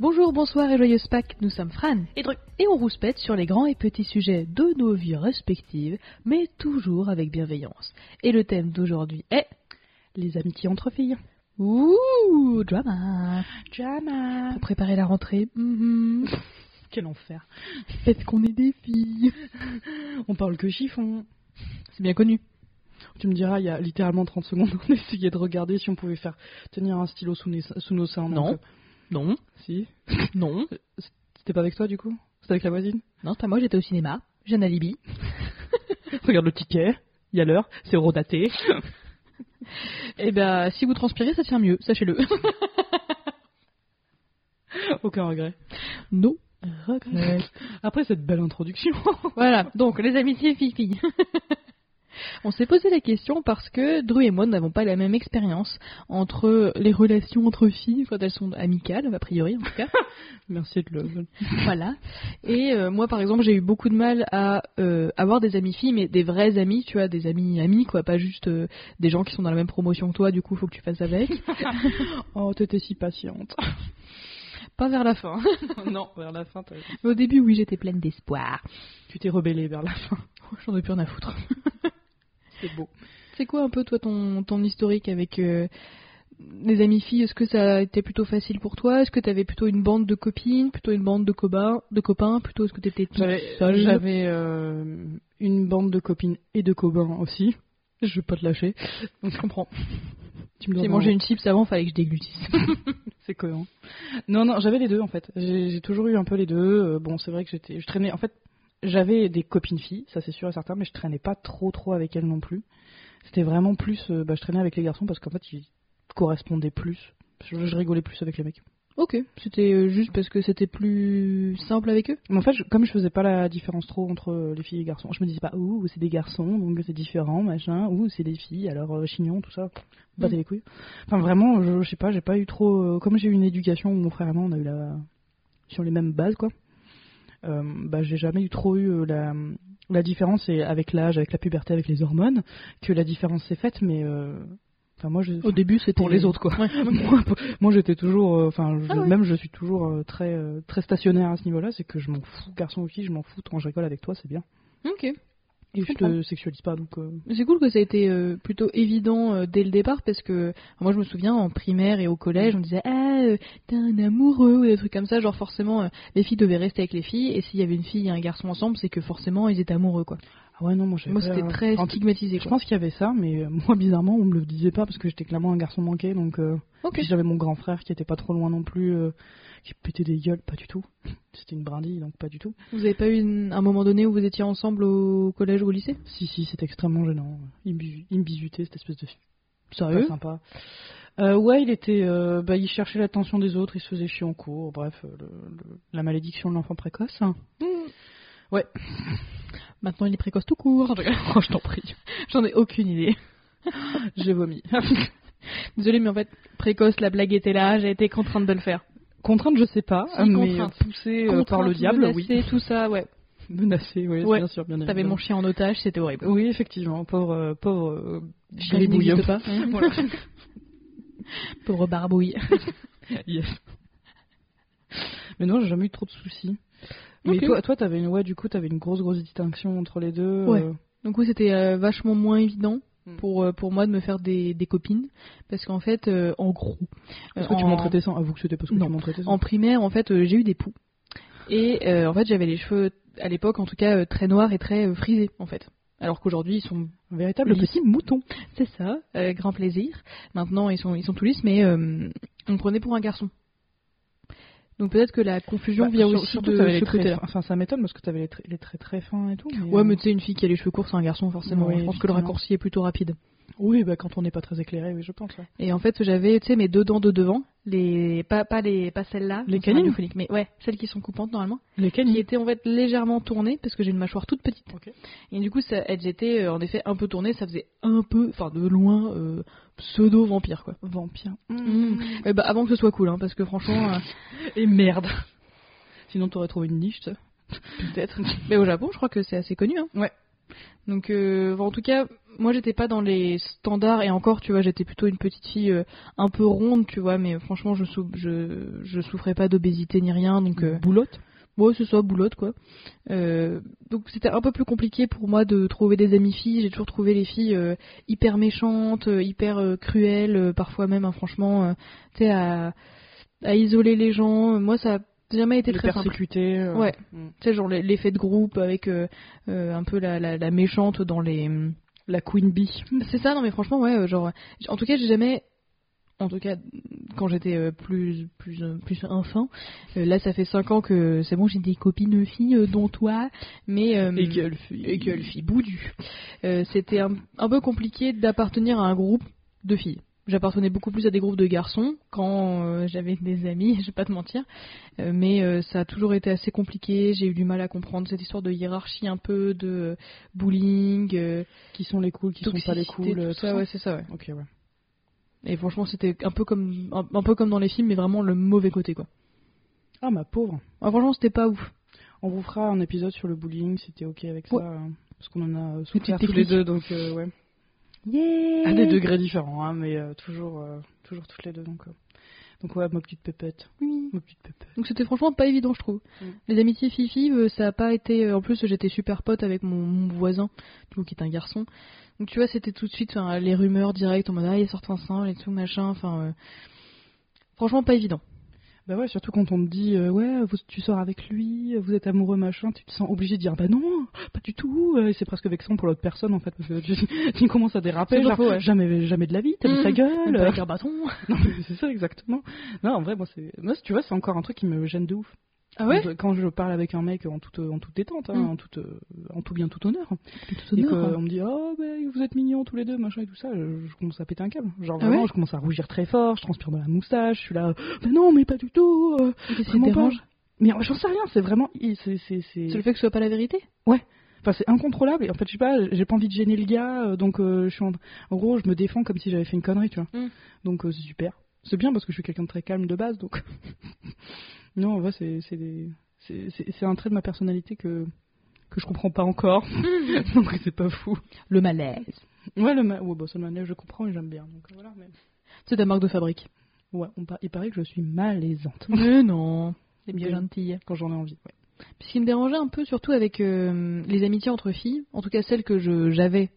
Bonjour, bonsoir et joyeuse Pâques, nous sommes Fran Et Dru. et on rouspète sur les grands et petits sujets de nos vies respectives, mais toujours avec bienveillance. Et le thème d'aujourd'hui est Les amitiés entre filles. Ouh, drama Jama. Pour préparer la rentrée, mhm, Quel enfer. est-ce qu'on est des filles? On parle que chiffon. C'est bien connu. Tu me diras, il y a littéralement 30 secondes, on essayait de regarder si on pouvait faire tenir un stylo sous, nos seins. Non. donc, euh, Non, si. non, C'était pas avec toi du coup? C'était avec la voisine? Non, c'est pas moi, j'étais au cinéma, j'ai un alibi. Regarde le ticket. Il y a l'heure. C'est eurodaté. Et ben, si vous transpirez, ça tient mieux, sachez-le. Aucun regret. no regrets. Après cette belle introduction. Voilà, donc les amitiés filles On s'est posé la question parce que Dru et moi n'avons pas la même expérience entre les relations entre filles quand elles sont amicales, a priori en tout cas. Merci de le. voilà. Et euh, moi par exemple j'ai eu beaucoup de mal à euh, avoir des amies filles, mais des vrais amis, tu vois, des amis amis quoi, pas juste euh, des gens qui sont dans la même promotion que toi, du coup faut que tu fasses avec. Oh, t'étais si patiente. pas vers la fin. non, vers la fin, t'as- Au début oui j'étais pleine d'espoir. tu t'es rebellée vers la fin. J'en ai plus rien à foutre. C'est beau. C'est quoi un peu toi ton, ton historique avec euh, les amies filles? Est-ce que ça a été plutôt facile pour toi? Est-ce que tu avais plutôt une bande de copines, plutôt une bande de copains, de copains Plutôt est-ce que tu étais toute J'avais seule? j'avais, euh, une bande de copines et de copains aussi. Je vais pas te lâcher. Donc je comprends. Tu me J'ai mangé un- une chips avant, fallait que je déglutisse. C'est cohérent. Non, non, j'avais les deux en fait. J'ai j'ai toujours eu un peu les deux. Euh, bon, c'est vrai que j'étais, je traînais. En fait, j'avais des copines filles, ça c'est sûr et certain, mais je traînais pas trop, trop avec elles non plus. C'était vraiment plus. euh, bah, je traînais avec les garçons parce qu'en fait, ils correspondaient plus. Je, je rigolais plus avec les mecs. ok, c'était euh, juste parce que c'était plus simple avec eux Mais en fait, je- comme je faisais pas la différence trop entre euh, les filles et les garçons, je me disais pas, ouh, c'est des garçons, donc c'est différent, machin, ouh, c'est des filles, alors euh, chignon, tout ça, battez les couilles. Enfin, vraiment, je, je sais pas, j'ai pas eu trop. euh, comme j'ai eu une éducation où mon frère et moi, on a eu la. sur les mêmes bases, quoi, bah, j'ai jamais eu trop eu euh, la. La différence, c'est avec l'âge, avec la puberté, avec les hormones, que la différence s'est faite, mais. euh, Enfin, moi, je. Au début, c'était pour les autres, quoi. Ouais. moi, moi, j'étais toujours, euh, enfin, Ah ouais. même je suis toujours euh, très, euh, très stationnaire à ce niveau-là. C'est que je m'en fous, garçon ou fille, je m'en fous. Quand je rigole avec toi, c'est bien. Ok. Et je comprends. te sexualise pas, donc. euh, C'est cool que ça a été euh, plutôt évident euh, dès le départ parce que moi je me souviens en primaire et au collège on disait ah t'es un amoureux ou des trucs comme ça genre forcément les filles devaient rester avec les filles et s'il y avait une fille et un garçon ensemble c'est que forcément ils étaient amoureux quoi. Ah ouais, non, moi, j'avais Moi pas- c'était très stigmatisé Je pense qu'il y avait ça, mais moi, bizarrement, on me le disait pas parce que j'étais clairement un garçon manqué. Donc, j'avais mon grand frère qui était pas trop loin non plus, euh, qui pétait des gueules, pas du tout. C'était une brindille, donc pas du tout. Vous avez pas eu une- un moment donné où vous étiez ensemble au collège ou au lycée? Si, si, c'était extrêmement gênant. Il me, bisutait, cette espèce de pas Sérieux? sympa. Euh, ouais, il était, euh, bah, il cherchait l'attention des autres, il se faisait chier en cours. Bref, euh, le- le- la malédiction de l'enfant précoce. hein. Ouais. Maintenant il est précoce tout court. Oh, je t'en prie. J'en ai aucune idée. J'ai vomi. Désolée mais en fait précoce la blague était là j'ai été contrainte de le faire. Contrainte, je sais pas, Si, mais contrainte. poussée euh, par le diable, menacée, oui. tout ça ouais. Menacée, oui, Ouais. bien sûr, bien T'avais mon chien en otage c'était horrible. Oui, effectivement, pauvre, euh, pauvre euh, Chien gribouille. n'existe pas. Voilà. Pauvre barbouille. Yes. Mais non, j'ai jamais eu trop de soucis. Mais toi, toi, t'avais une, ouais, du coup, t'avais une grosse, grosse distinction entre les deux. Ouais. euh, Donc oui, c'était euh, vachement moins évident. Pour, euh, pour moi de me faire des, des copines. Parce qu'en fait, euh, en gros... Parce que tu en- montrais tes seins. Avoue que c'était parce que Non. tu montrais tes seins. En primaire, en fait, euh, j'ai eu des poux. Et euh, en fait, j'avais les cheveux, à l'époque, en tout cas, euh, très noirs et très euh, frisés, en fait. Alors qu'aujourd'hui, ils sont... Un véritable Lisse. petit mouton. C'est ça, euh, grand plaisir. Maintenant, ils sont, ils sont tout lisses, mais euh, on me prenait pour un garçon. Donc peut-être que la confusion Bah, vient sur- aussi surtout, de les ce côté-là. Enfin, ça m'étonne parce que t'avais les, traits- les traits très fins et tout. Mais, Ouais, euh, mais tu sais, une fille qui a les cheveux courts, c'est un garçon, forcément. Je pense que le raccourci est plutôt rapide. Oui, bah, quand on n'est pas très éclairé, oui, je pense. ouais. Et en fait, j'avais, tu sais, mes deux dents de devant, les pas pas les pas celles-là, Les canines mais ouais, celles qui sont coupantes normalement, Les qui canines. étaient en fait légèrement tournées parce que j'ai une mâchoire toute petite. Ok. Et du coup, ça, elles étaient euh, en effet un peu tournées, ça faisait un peu, enfin de loin, euh, pseudo vampire quoi. Vampire. Mm. Eh bah, avant que ce soit cool, hein, parce que franchement, euh, Et merde. Sinon, t'aurais trouvé une niche, ça. peut-être. Mais au Japon, je crois que c'est assez connu. Hein. Donc, euh, en tout cas, moi, j'étais pas dans les standards, et encore, tu vois, j'étais plutôt une petite fille euh, un peu ronde, tu vois, mais franchement, je, sou- je, je souffrais pas d'obésité ni rien, donc. euh, Boulotte Ouais, c'est ça, boulotte quoi. Euh, donc c'était un peu plus compliqué pour moi de trouver des amies filles. J'ai toujours trouvé les filles euh, hyper méchantes, hyper euh, cruelles, parfois même, hein, franchement, tu sais, à, à isoler les gens. Moi, ça jamais été Les très simple. persécutés. euh, Ouais. mm. Tu sais, genre les- l'effet de groupe avec euh, euh, un peu la, la, la méchante dans les. La Queen Bee. C'est ça, non mais franchement, ouais, euh, genre. En tout cas, j'ai jamais. En tout cas, quand j'étais plus plus plus enfant, là ça fait 5 ans que c'est bon, j'ai des copines filles, dont toi, mais euh, Et quelle fille. et quelle fille boudu. Euh, C'était un, un peu compliqué d'appartenir à un groupe de filles. J'appartenais beaucoup plus à des groupes de garçons quand euh, j'avais des amis, je vais pas te mentir, Euh, mais euh, ça a toujours été assez compliqué. J'ai eu du mal à comprendre cette histoire de hiérarchie un peu, de bullying, Qui sont les cools, qui sont pas les cools. tout ça, ouais, c'est ça, ouais. Ok, ouais. Et franchement, c'était un peu comme un, un peu comme dans les films, mais vraiment le mauvais côté, quoi. Ah, ma pauvre. Ah, franchement, c'était pas ouf. On vous fera un épisode sur le bullying si t'es ok avec ça. Ouais. euh, Parce qu'on en a souffert tous les deux, donc ouais. Yeah À des degrés différents, hein, mais euh, toujours, euh, toujours toutes les deux. Donc, euh. donc ouais, ma petite pépette. Oui. Ma petite pépette. Donc c'était franchement pas évident, je trouve. Mm. Les amitiés fifi, euh, ça a pas été. En plus, j'étais super pote avec mon, mon voisin, du coup, qui est un garçon. Donc tu vois, c'était tout de suite les rumeurs directes en mode ah, il sort ensemble et tout machin. Enfin, franchement pas évident. Bah ouais, surtout quand on te dit, euh, ouais, vous, tu sors avec lui, vous êtes amoureux, machin, tu te sens obligé de dire, bah non, pas du tout. euh, Et c'est presque vexant pour l'autre personne, en fait, parce que tu, tu commences à déraper, genre, ouais. jamais, jamais de la vie, t'as vu Mm. sa gueule. avec un bâton. Non, c'est ça, exactement. Non, en vrai, moi, c'est, moi, tu vois, c'est encore un truc qui me gêne de ouf. Ah ouais Quand je- parle avec un mec en toute, en toute détente, hein, Mm. en, toute, euh, en tout bien, tout honneur, Tout et hein. qu'on me dit, oh, ben, vous êtes mignons tous les deux, machin et tout ça, je, je commence à péter un câble. Genre, Ah vraiment, ouais je commence à rougir très fort, je transpire dans la moustache, je suis là, mais non, mais pas du tout. euh, Qu'est-ce qui dérange? Mais j'en sais rien, c'est vraiment. c'est- le fait que ce soit pas la vérité? Enfin, c'est incontrôlable. Et en fait, je sais pas, j'ai pas envie de gêner le gars, euh, donc euh, je suis en... en gros, je me défends comme si j'avais fait une connerie, tu vois. Mm. Donc euh, c'est super. C'est bien parce que je suis quelqu'un de très calme de base, donc. non, en vrai, c'est c'est des- c'est- c'est- c'est un trait de ma personnalité que que je comprends pas encore, donc c'est pas fou. Le malaise. Ouais, le ma... ouais, bah, ça, le manège, je comprends et j'aime bien. Donc voilà, mais. C'est ta marque de fabrique. Ouais, on par- il paraît que je suis malaisante Mais non. C'est bien Oui. gentil. quand j'en ai envie. Ouais. Puis ce qui me dérangeait un peu, surtout avec euh, les amitiés entre filles, en tout cas celles que je j'avais,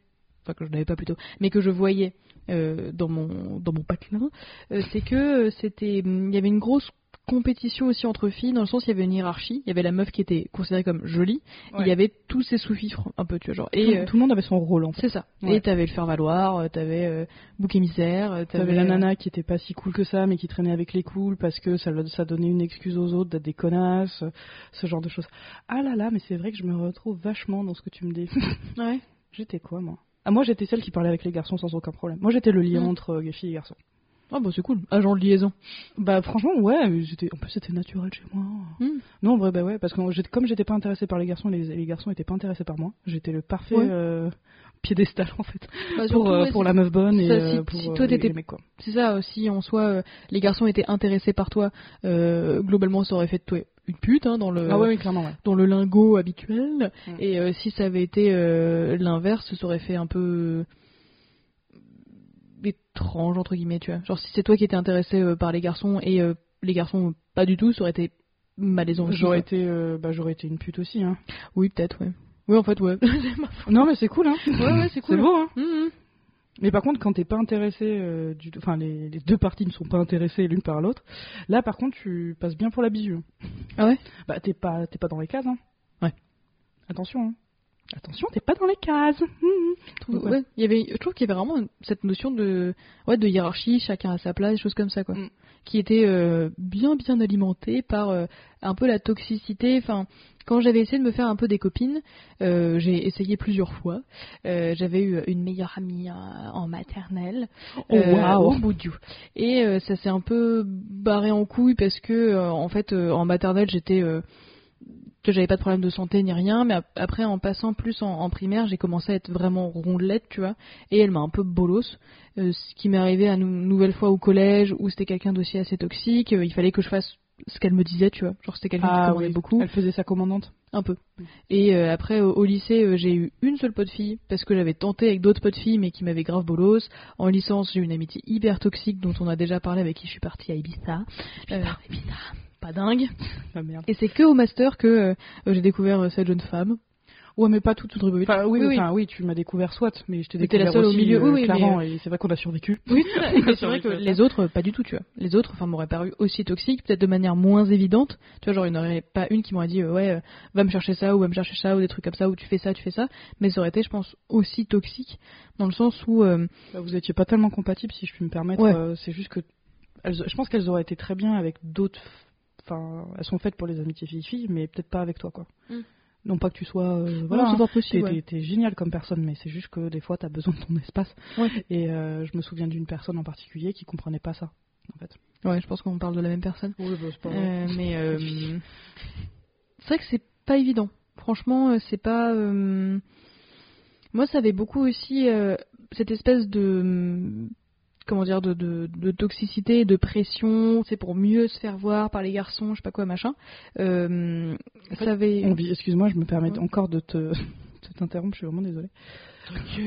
enfin que je n'avais pas plutôt, mais que je voyais euh, dans mon dans mon patelin, euh, c'est que euh, c'était, il y avait une grosse compétition aussi entre filles, dans le sens il y avait une hiérarchie, il y avait la meuf qui était considérée comme jolie, il y avait tous ses sous-fifres un peu, tu vois, genre. tout, Et euh, tout le monde avait son rôle en fait. c'est ça. Ouais. Et t'avais le faire valoir, euh, t'avais euh, bouc émissaire, euh, T'avais la nana qui était pas si cool que ça, mais qui traînait avec les cools parce que ça, donnait une excuse aux autres d'être des connasses, ce genre de choses. Ah là là, mais c'est vrai que je me retrouve vachement dans ce que tu me dis. Ouais. j'étais quoi, moi? Ah, moi j'étais celle qui parlait avec les garçons sans aucun problème. Moi j'étais le lien Mm. entre euh, les filles et garçons. Ah bah c'est cool. Agent de liaison. Bah franchement, ouais, en plus c'était naturel chez moi. Hmm. Non, en vrai, bah ouais, parce que comme j'étais pas intéressée par les garçons, les, les garçons étaient pas intéressés par moi. J'étais le parfait Ouais. euh, piédestal en fait Bah, pour, surtout, euh, ouais, pour la meuf bonne et ça, si- pour si euh, toi, les- t'étais- les mecs, quoi. C'est ça aussi, en soi, euh, les garçons étaient intéressés par toi. euh, globalement, ça aurait fait de toi une pute hein, dans le Ah ouais, oui, clairement, ouais. dans le lingot habituel. Mm. Et si ça avait été l'inverse, ça aurait fait un peu étrange entre guillemets, tu vois. Genre si c'est toi qui étais intéressé euh, par les garçons et euh, les garçons pas du tout, ça aurait été malaisant. aussi, J'aurais quoi. été, euh, bah, j'aurais été une pute aussi, hein. Oui, peut-être, ouais. Oui, en fait, ouais. Non, mais c'est cool, hein. ouais, ouais, c'est cool. C'est beau, hein. Mhm. Mais par contre, quand t'es pas intéressé, euh, du... enfin, les, les deux parties ne sont pas intéressées l'une par l'autre, là, par contre, tu passes bien pour la bisu. Ah ouais? Bah, t'es pas, t'es pas dans les cases, hein. Ouais. Attention, hein. Attention, t'es pas dans les cases. Je trouve- Ouais. ouais, il y avait, je trouve qu'il y avait vraiment cette notion de, ouais, de hiérarchie, chacun à sa place, des choses comme ça, quoi, Mm. qui était euh, bien, bien alimentée par euh, un peu la toxicité. Enfin, quand j'avais essayé de me faire un peu des copines, euh, j'ai essayé plusieurs fois. J'avais eu une meilleure amie en maternelle, Oh, waouh. au bout du- Et ça s'est un peu barré en couille parce que, en fait, en maternelle, j'étais que j'avais pas de problème de santé ni rien, mais ap- après en passant plus en, en primaire, j'ai commencé à être vraiment rondelette, tu vois, et elle m'a un peu bolos, euh, ce qui m'est arrivé à une nouvelle fois au collège où c'était quelqu'un d'aussi assez toxique, euh, il fallait que je fasse ce qu'elle me disait, tu vois. Genre c'était quelqu'un qui Ah commandait oui, beaucoup, Elle faisait sa commandante. un peu. Mm. Et euh, après au, au lycée, j'ai eu une seule pote fille parce que j'avais tenté avec d'autres potes filles mais qui m'avaient grave bolos. En licence, j'ai eu une amitié hyper toxique dont on a déjà parlé avec qui je suis partie à Ibiza. Ibiza. Pas dingue. Ah merde. Et c'est que au master que euh, j'ai découvert euh, cette jeune femme. Ouais, mais pas tout, tout Drubovic. Enfin, oui, Oui, oui. enfin, oui, tu m'as découvert soit, mais je t'ai découvert la seule au milieu. euh, Oui, clairement, mais, et c'est vrai qu'on a survécu. Oui, c'est vrai que les autres, pas du tout, tu vois. Les autres, enfin, m'auraient paru aussi toxiques, peut-être de manière moins évidente. Tu vois, genre, il n'y en aurait pas une qui m'aurait dit, euh, ouais, va me chercher ça, ou va me chercher ça, ou des trucs comme ça, ou tu fais ça, tu fais ça. Mais ça aurait été, je pense, aussi toxique, dans le sens où, euh, Bah, vous étiez pas tellement compatibles, si je puis me permettre. Ouais. euh, c'est juste que, elles- je pense qu'elles auraient été très bien avec d'autres. Enfin, elles sont faites pour les amitiés filles-filles, mais peut-être pas avec toi, quoi. Mm. Non pas que tu sois, euh, voilà, c'est hein, fort t'es possible. ouais. t'es- t'es génial comme personne, mais c'est juste que des fois t'as besoin de ton espace. Ouais. Et euh, je me souviens d'une personne en particulier qui comprenait pas ça, en fait. Ouais, je pense qu'on parle de la même personne. Oui, bah, c'est pas Euh, mais c'est vrai que c'est pas évident. Franchement, c'est pas. Moi, ça avait beaucoup aussi cette espèce de comment dire de, de, de toxicité, de pression, c'est pour mieux se faire voir par les garçons, je sais pas quoi machin. Euh, En fait, avait. Excuse-moi, je me permets Ouais. encore de te, de t'interrompre, je suis vraiment désolée.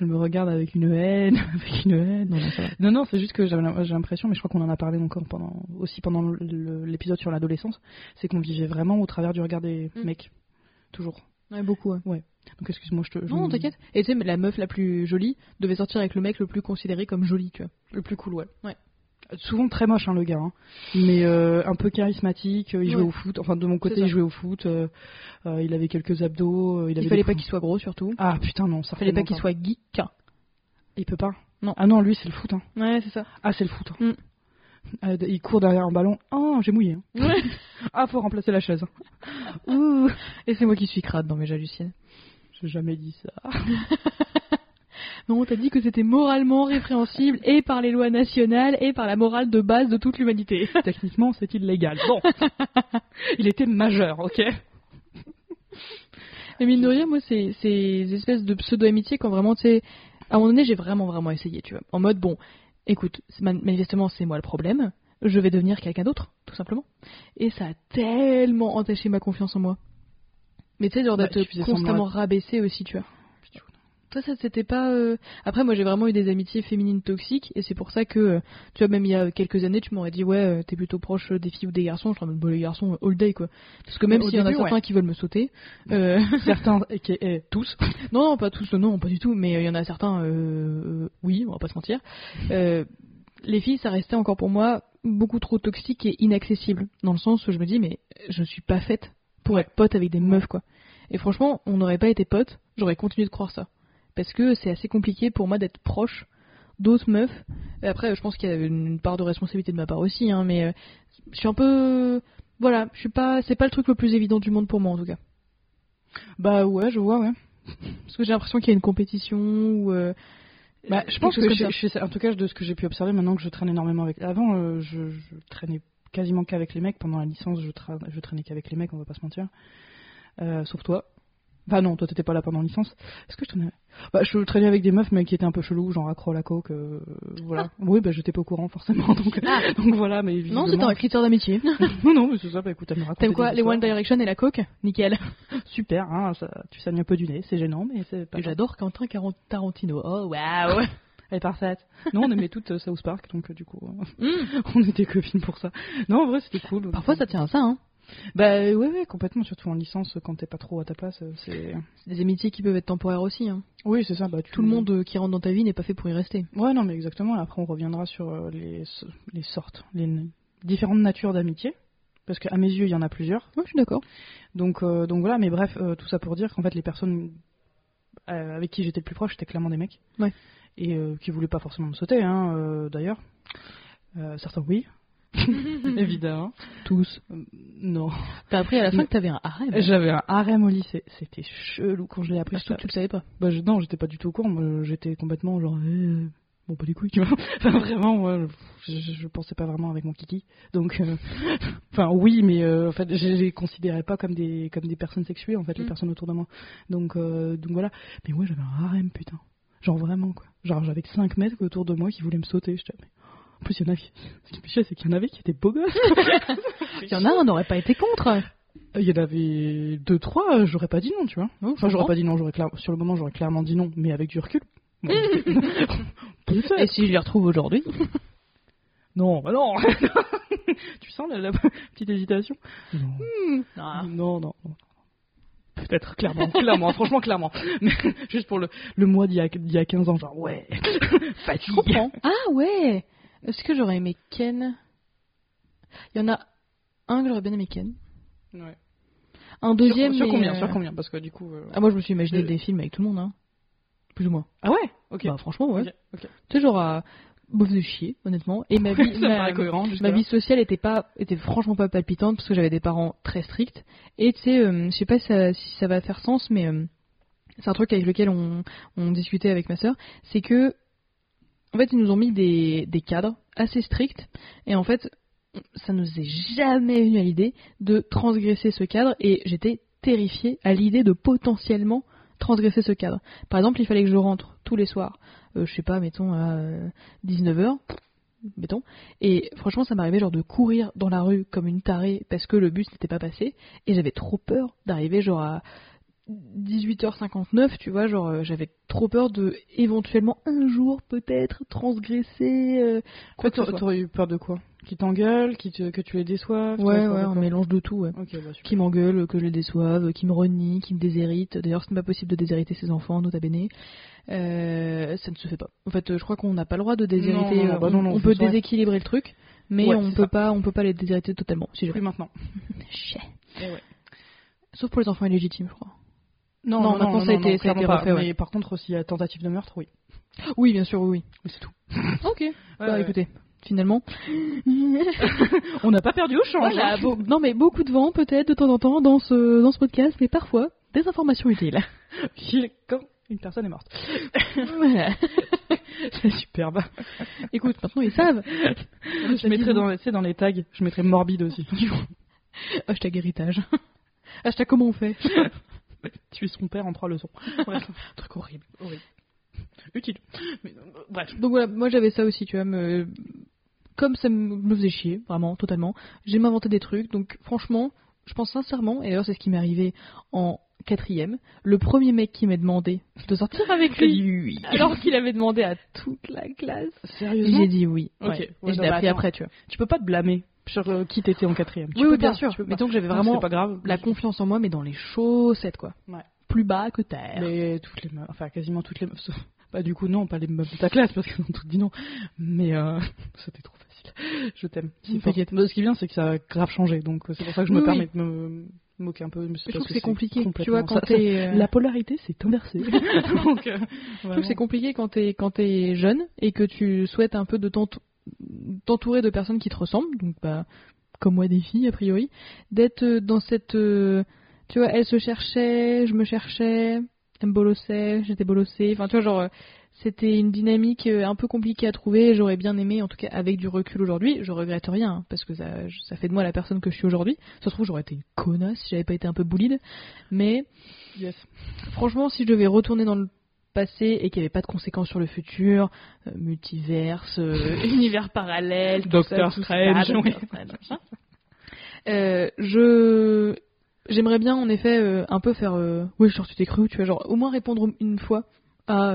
Elle me regarde avec une haine, avec une haine. Non, non, c'est juste que j'ai l'impression, mais je crois qu'on en a parlé encore pendant, aussi pendant l'épisode sur l'adolescence, c'est qu'on vivait vraiment au travers du regard des Mm. mecs. Toujours. Ouais, beaucoup. ouais. Donc excuse-moi, je te. je Non, t'inquiète. Et tu sais, la meuf la plus jolie devait sortir avec le mec le plus considéré comme joli, tu vois. Le plus cool, ouais. Ouais. Souvent très moche, hein, le gars. hein. Mais euh, un peu charismatique, euh, il jouait Ouais. au foot. Enfin, de mon côté, il jouait au foot. euh, euh, il avait quelques abdos. il, Il, avait fallait pas qu'il soit gros, surtout. Ah putain, non, ça Il fallait pas qu'il soit geek. Il peut pas Non. Ah non, lui, c'est le foot. Hein. Ouais, c'est ça. Ah, c'est le foot. Mm. Euh, il court derrière un ballon. Oh, j'ai mouillé. hein. Ouais. Ah, faut remplacer la chaise. Ouh. Et c'est moi qui suis crade, non mais j'hallucine. J'ai jamais dit ça. Non, t'as dit que c'était moralement répréhensible et par les lois nationales et par la morale de base de toute l'humanité. Techniquement, c'est illégal. Bon. il était majeur, ok Mais mine de rien, moi, c'est ces espèces de pseudo-amitié quand vraiment, tu sais, à un moment donné, j'ai vraiment, vraiment essayé, tu vois. En mode, bon, écoute, manifestement, c'est moi le problème, je vais devenir quelqu'un d'autre, tout simplement. Et ça a tellement entaché ma confiance en moi. Mais tu sais, genre Bah, d'être constamment rabaissé aussi, tu vois. Toi, ça, c'était pas. euh, Après, moi, j'ai vraiment eu des amitiés féminines toxiques, et c'est pour ça que, euh, tu vois, même il y a quelques années, tu m'aurais dit, ouais, euh, t'es plutôt proche des filles ou des garçons. Je suis en mode, bon, les garçons, euh, all day, quoi. Parce que même s'il y en a certains ouais. qui veulent me sauter, euh, Certains, et tous. non, non, pas tous, non, pas du tout, mais euh, il y en a certains, euh, euh, oui, on va pas se mentir. Euh, les filles, ça restait encore pour moi beaucoup trop toxique et inaccessible, dans le sens où je me dis, mais je suis pas faite pour être pote avec des meufs, quoi. Et franchement, on n'aurait pas été potes, j'aurais continué de croire ça. Parce que c'est assez compliqué pour moi d'être proche d'autres meufs. Et après, je pense qu'il y a une part de responsabilité de ma part aussi, hein, mais euh, je suis un peu. Voilà, je suis pas. C'est pas le truc le plus évident du monde pour moi, en tout cas. Bah ouais, je vois, ouais. Parce que j'ai l'impression qu'il y a une compétition ou. euh, Bah, je pense que je, en tout cas de ce que j'ai pu observer maintenant que je traîne énormément avec. Avant, euh, je, je traînais quasiment qu'avec les mecs. Pendant la licence, je, tra- je traînais qu'avec les mecs, on va pas se mentir. Euh, sauf toi. Enfin non, toi t'étais pas là pendant la licence. Est-ce que je traînais Bah je traînais avec des meufs mais qui étaient un peu chelous, genre accro la coke. euh, voilà. Oui, bah j'étais pas au courant forcément. Donc, donc voilà, mais Non, c'était un critère d'amitié. non, non, mais c'est ça. Bah écoute, elle me raconte. T'aimes quoi Les One Direction et la coke? Nickel. Super, hein, ça, tu saignes un peu du nez, c'est gênant, mais c'est pas. J'adore Quentin Tarantino. Oh waouh Elle est parfaite. Non, on aimait toutes euh, South Park, donc euh, du coup, euh, Mm. on était copines pour ça. Non, en vrai, c'était cool. Parfois ça tient à ça, hein. Bah ouais, ouais, complètement, surtout en licence, quand t'es pas trop à ta place, euh, c'est. Des amitiés qui peuvent être temporaires aussi. Hein. Oui, c'est ça. Bah, tu- Tout le monde euh, qui rentre dans ta vie n'est pas fait pour y rester. Ouais, non, mais exactement. Après, on reviendra sur euh, les, les sortes, les différentes natures d'amitié. Parce qu'à mes yeux, il y en a plusieurs. Ouais, je suis d'accord. Donc, euh, donc voilà, mais bref, euh, tout ça pour dire qu'en fait, les personnes avec qui j'étais le plus proche, c'était clairement des mecs. Ouais. Et euh, qui voulaient pas forcément me sauter, hein, d'ailleurs. Certains, oui. Évidemment. Tous. Euh, non. T'as appris à la fin que t'avais un harem. J'avais un harem au lycée. C'était chelou quand je l'ai appris. Surtout que tu le savais pas. Bah, je- non, j'étais pas du tout au courant. J'étais complètement genre. euh, Bon, pas les couilles, tu vois. Enfin, vraiment, moi, je, je, pensais pas vraiment avec mon kiki. Donc, euh, enfin, oui, mais euh, en fait, je les considérais pas comme des, comme des personnes sexuées, en fait, les Mm. personnes autour de moi. Donc, euh, donc voilà. Mais moi, j'avais un harem, putain. Genre vraiment, quoi. Genre, j'avais 5 mecs autour de moi qui voulaient me sauter. Mais En plus, il y en avait. Ce qui me fait chier, c'est qu'il y en avait qui étaient beaux gosses. Il y en a un, on n'aurait pas été contre. Il y en avait deux, trois, j'aurais pas dit non, tu vois. Enfin, j'aurais pas dit non, j'aurais clair- sur le moment, j'aurais clairement dit non, mais avec du recul. bon. Et si je les retrouve aujourd'hui Non, bah non Tu sens la, la petite hésitation non. Ah. non, non, non. Peut-être, clairement, clairement, franchement, clairement. Mais juste pour le, le mois d'il y, a, d'il y a 15 ans, genre, ouais, fatigue. Je comprends. Ah ouais Est-ce que j'aurais aimé Ken? Il y en a un que j'aurais bien aimé Ken. Ouais. Un deuxième. sur, sur combien? Euh, Sur combien? Parce que du coup... euh, Ah, moi je me suis imaginé Euh, des films avec tout le monde, hein. Plus ou moins. Ah ouais? Ok. Bah franchement, ouais. Ok, ok. Tu sais, genre à bouffe de chier, honnêtement. Et ma vie, ma, cohérent, ma vie sociale était pas, était franchement pas palpitante parce que j'avais des parents très stricts. Et tu sais, euh, je sais pas si ça, si ça va faire sens, mais euh, c'est un truc avec lequel on, on discutait avec ma sœur, c'est que en fait ils nous ont mis des, cadres assez stricts. Et en fait ça nous est jamais venu à l'idée de transgresser ce cadre. Et j'étais terrifiée à l'idée de potentiellement transgresser ce cadre. Par exemple, il fallait que je rentre tous les soirs, euh, je sais pas, mettons à 19h, mettons, et franchement ça m'arrivait genre de courir dans la rue comme une tarée parce que le bus n'était pas passé. Et j'avais trop peur d'arriver genre à 18h59, tu vois, genre euh, j'avais trop peur de éventuellement un jour peut-être transgresser euh, quoi que. T'aurais eu peur de quoi? Qui t'engueule qui te, Que tu les déçoives Ouais, ouais, un mélange de tout, ouais. Bah. Qui m'engueule, que je les déçoive, qui me renie, qui me déshérite. D'ailleurs, ce n'est pas possible de déshériter ses enfants, nota bene. Euh, ça ne se fait pas. En fait, je crois qu'on n'a pas le droit de déshériter. Non, non, non, bah on, non, peut vrai. déséquilibrer le truc, mais Ouais, on peut ça. pas, on peut pas les déshériter totalement. Si je... Plus maintenant. Eh ouais. Sauf pour les enfants illégitimes, je crois. Non, Non, non, maintenant, non, ça a été- clairement pas. Mais par contre, s'il y a tentative de meurtre, oui. Oui, bien sûr, oui. C'est tout. ok. bah, ouais. écoutez, finalement. On n'a pas perdu au change. Voilà, hein. non mais beaucoup de vent peut-être de temps en temps dans ce dans ce podcast, mais parfois des informations utiles. Il- Quand une personne est morte. Voilà. C'est superbe. Écoute, maintenant ils savent. Je mettrai dans, dans les tags, je mettrai morbide aussi. Hashtag héritage. Hashtag comment on fait Tuer son père en trois leçons. Bref, truc horrible. horrible. Utile. Mais, euh, bref. Donc voilà, moi j'avais ça aussi, tu vois, me... comme ça me faisait chier, vraiment, totalement, j'ai m'inventé des trucs, donc franchement, je pense sincèrement, et d'ailleurs c'est ce qui m'est arrivé en quatrième, le premier mec qui m'a demandé de sortir avec lui, dit oui. alors qu'il avait demandé à toute la classe, Sérieusement j'ai dit oui. Ok. ouais. Ouais, et je l'ai mais appris après, tu vois. Tu peux pas te blâmer sur euh, qui t'étais en quatrième. Tu oui, peux oui, bien pas, sûr, mais pas. donc j'avais vraiment C'est pas grave. la confiance en moi, mais dans les chaussettes, quoi. Ouais. Plus bas que terre. Mais toutes les meufs, enfin quasiment toutes les meufs. sauf- Bah du coup non, pas les meufs de ta classe parce qu'elles ont toutes dit non. Mais euh, c'était trop facile. Je t'aime. C'est t'inquiète. Ce qui est bien, c'est que ça a grave changé. Donc euh, c'est pour ça que je me permets de me moquer un peu. mais Je trouve que que c'est compliqué, tu vois, quand ça. euh, La polarité s'est inversée. donc euh, Je trouve que c'est compliqué quand t'es quand jeune et que tu souhaites un peu de t'entourer de personnes qui te ressemblent, donc bah comme moi des filles a priori, d'être euh, dans cette euh, tu vois, elle se cherchait, je me cherchais, elle me bolossait, j'étais bolossée, enfin tu vois genre euh, c'était une dynamique un peu compliquée à trouver, j'aurais bien aimé en tout cas avec du recul aujourd'hui, je regrette rien hein, parce que ça ça fait de moi la personne que je suis aujourd'hui. Ça se trouve j'aurais été une connasse si j'avais pas été un peu boulide, mais Yes. Franchement, si je devais retourner dans le passé et qu'il n'y avait pas de conséquences sur le futur, euh, multiverse, euh, univers parallèle, tout Doctor ça, tout Strange, ça, oui. Machin. Euh, je j'aimerais bien en effet un peu faire ouais genre tu t'es cru tu vois genre au moins répondre une fois à,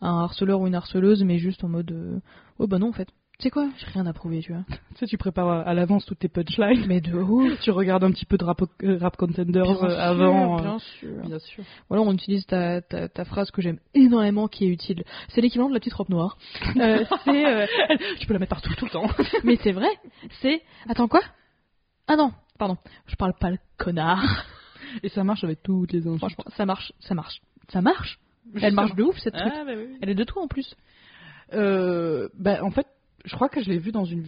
à un harceleur ou une harceleuse mais juste en mode oh bah non en fait tu sais quoi? J'ai rien à prouver tu vois Tu sais, tu prépares à l'avance toutes tes punchlines. mais de ouf tu regardes un petit peu de rap, rap contenders Bien euh, sûr, avant. euh, bien sûr Bien sûr. Alors on utilise ta, ta, ta phrase que j'aime énormément qui est utile. C'est l'équivalent de la petite robe noire. Euh, c'est, euh, tu peux la mettre partout tout le temps. mais c'est vrai. C'est. Attends quoi? Ah non, pardon. Je parle pas le connard. Et ça marche avec toutes les insultes. Franchement, ça marche, ça marche, ça marche. Elle marche de ouf cette truc. Ah, bah oui. Elle est de toi en plus. Euh, bah, en fait, je crois que je l'ai vu dans une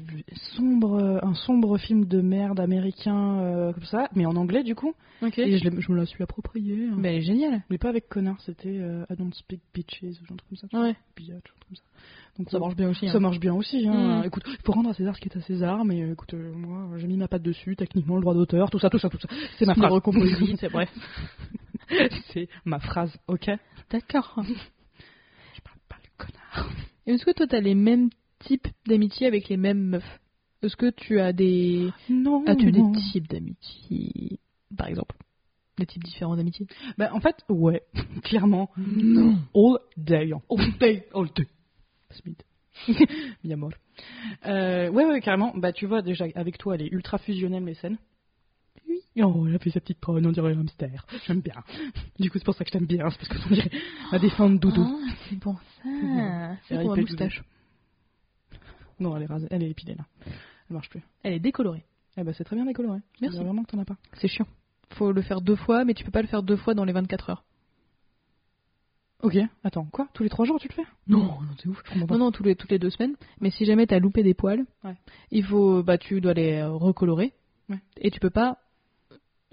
sombre, un sombre film de merde américain euh, comme ça, mais en anglais du coup. Ok. Et je, je me la suis appropriée. hein. Mais elle est géniale. Mais pas avec connard, c'était euh, I don't speak bitches ou truc comme ça. Ouais. Bitch, comme ça. Donc Ça marche bien aussi. Ça hein. marche bien aussi. Hein. Mm. Écoute, il faut rendre à César ce qui est à César, mais euh, écoute, euh, moi j'ai mis ma patte dessus, techniquement le droit d'auteur, tout ça, tout ça, tout ça. C'est ma phrase. c'est bref. C'est ma phrase, ok? D'accord. Je parle pas le connard. Est-ce que toi t'as les mêmes types d'amitié avec les mêmes meufs? Est-ce que tu as des. Non. As-tu des types d'amitié Par exemple? Des types différents d'amitié? Bah, en fait, ouais, clairement. Non. All day. All day, all day. Smith. Mi amor. Euh, ouais, ouais, carrément. Bah, tu vois, déjà, avec toi, elle est ultra fusionnelle, mes scènes. Oui. Oh, elle a fait sa petite prône, on dirait un hamster. J'aime bien. Du coup, c'est pour ça que je t'aime bien. C'est parce que on dirait ma défense doudou. Ah, c'est pour ça. C'est pour ma moustache. Non, elle est rasée, elle est épilée, là. Elle marche plus. Elle est décolorée. Eh bah, c'est très bien décoloré. Merci. C'est vraiment que t'en as pas. C'est chiant. Faut le faire deux fois, mais tu peux pas le faire deux fois dans les 24 heures. Ok, attends, quoi? Tous les trois jours, tu le fais? Non, non, c'est ouf, je comprends pas. Non, non, tous les, toutes les deux semaines. Mais si jamais t'as loupé des poils, Ouais. il faut, bah, tu dois les recolorer. Ouais. Et tu peux pas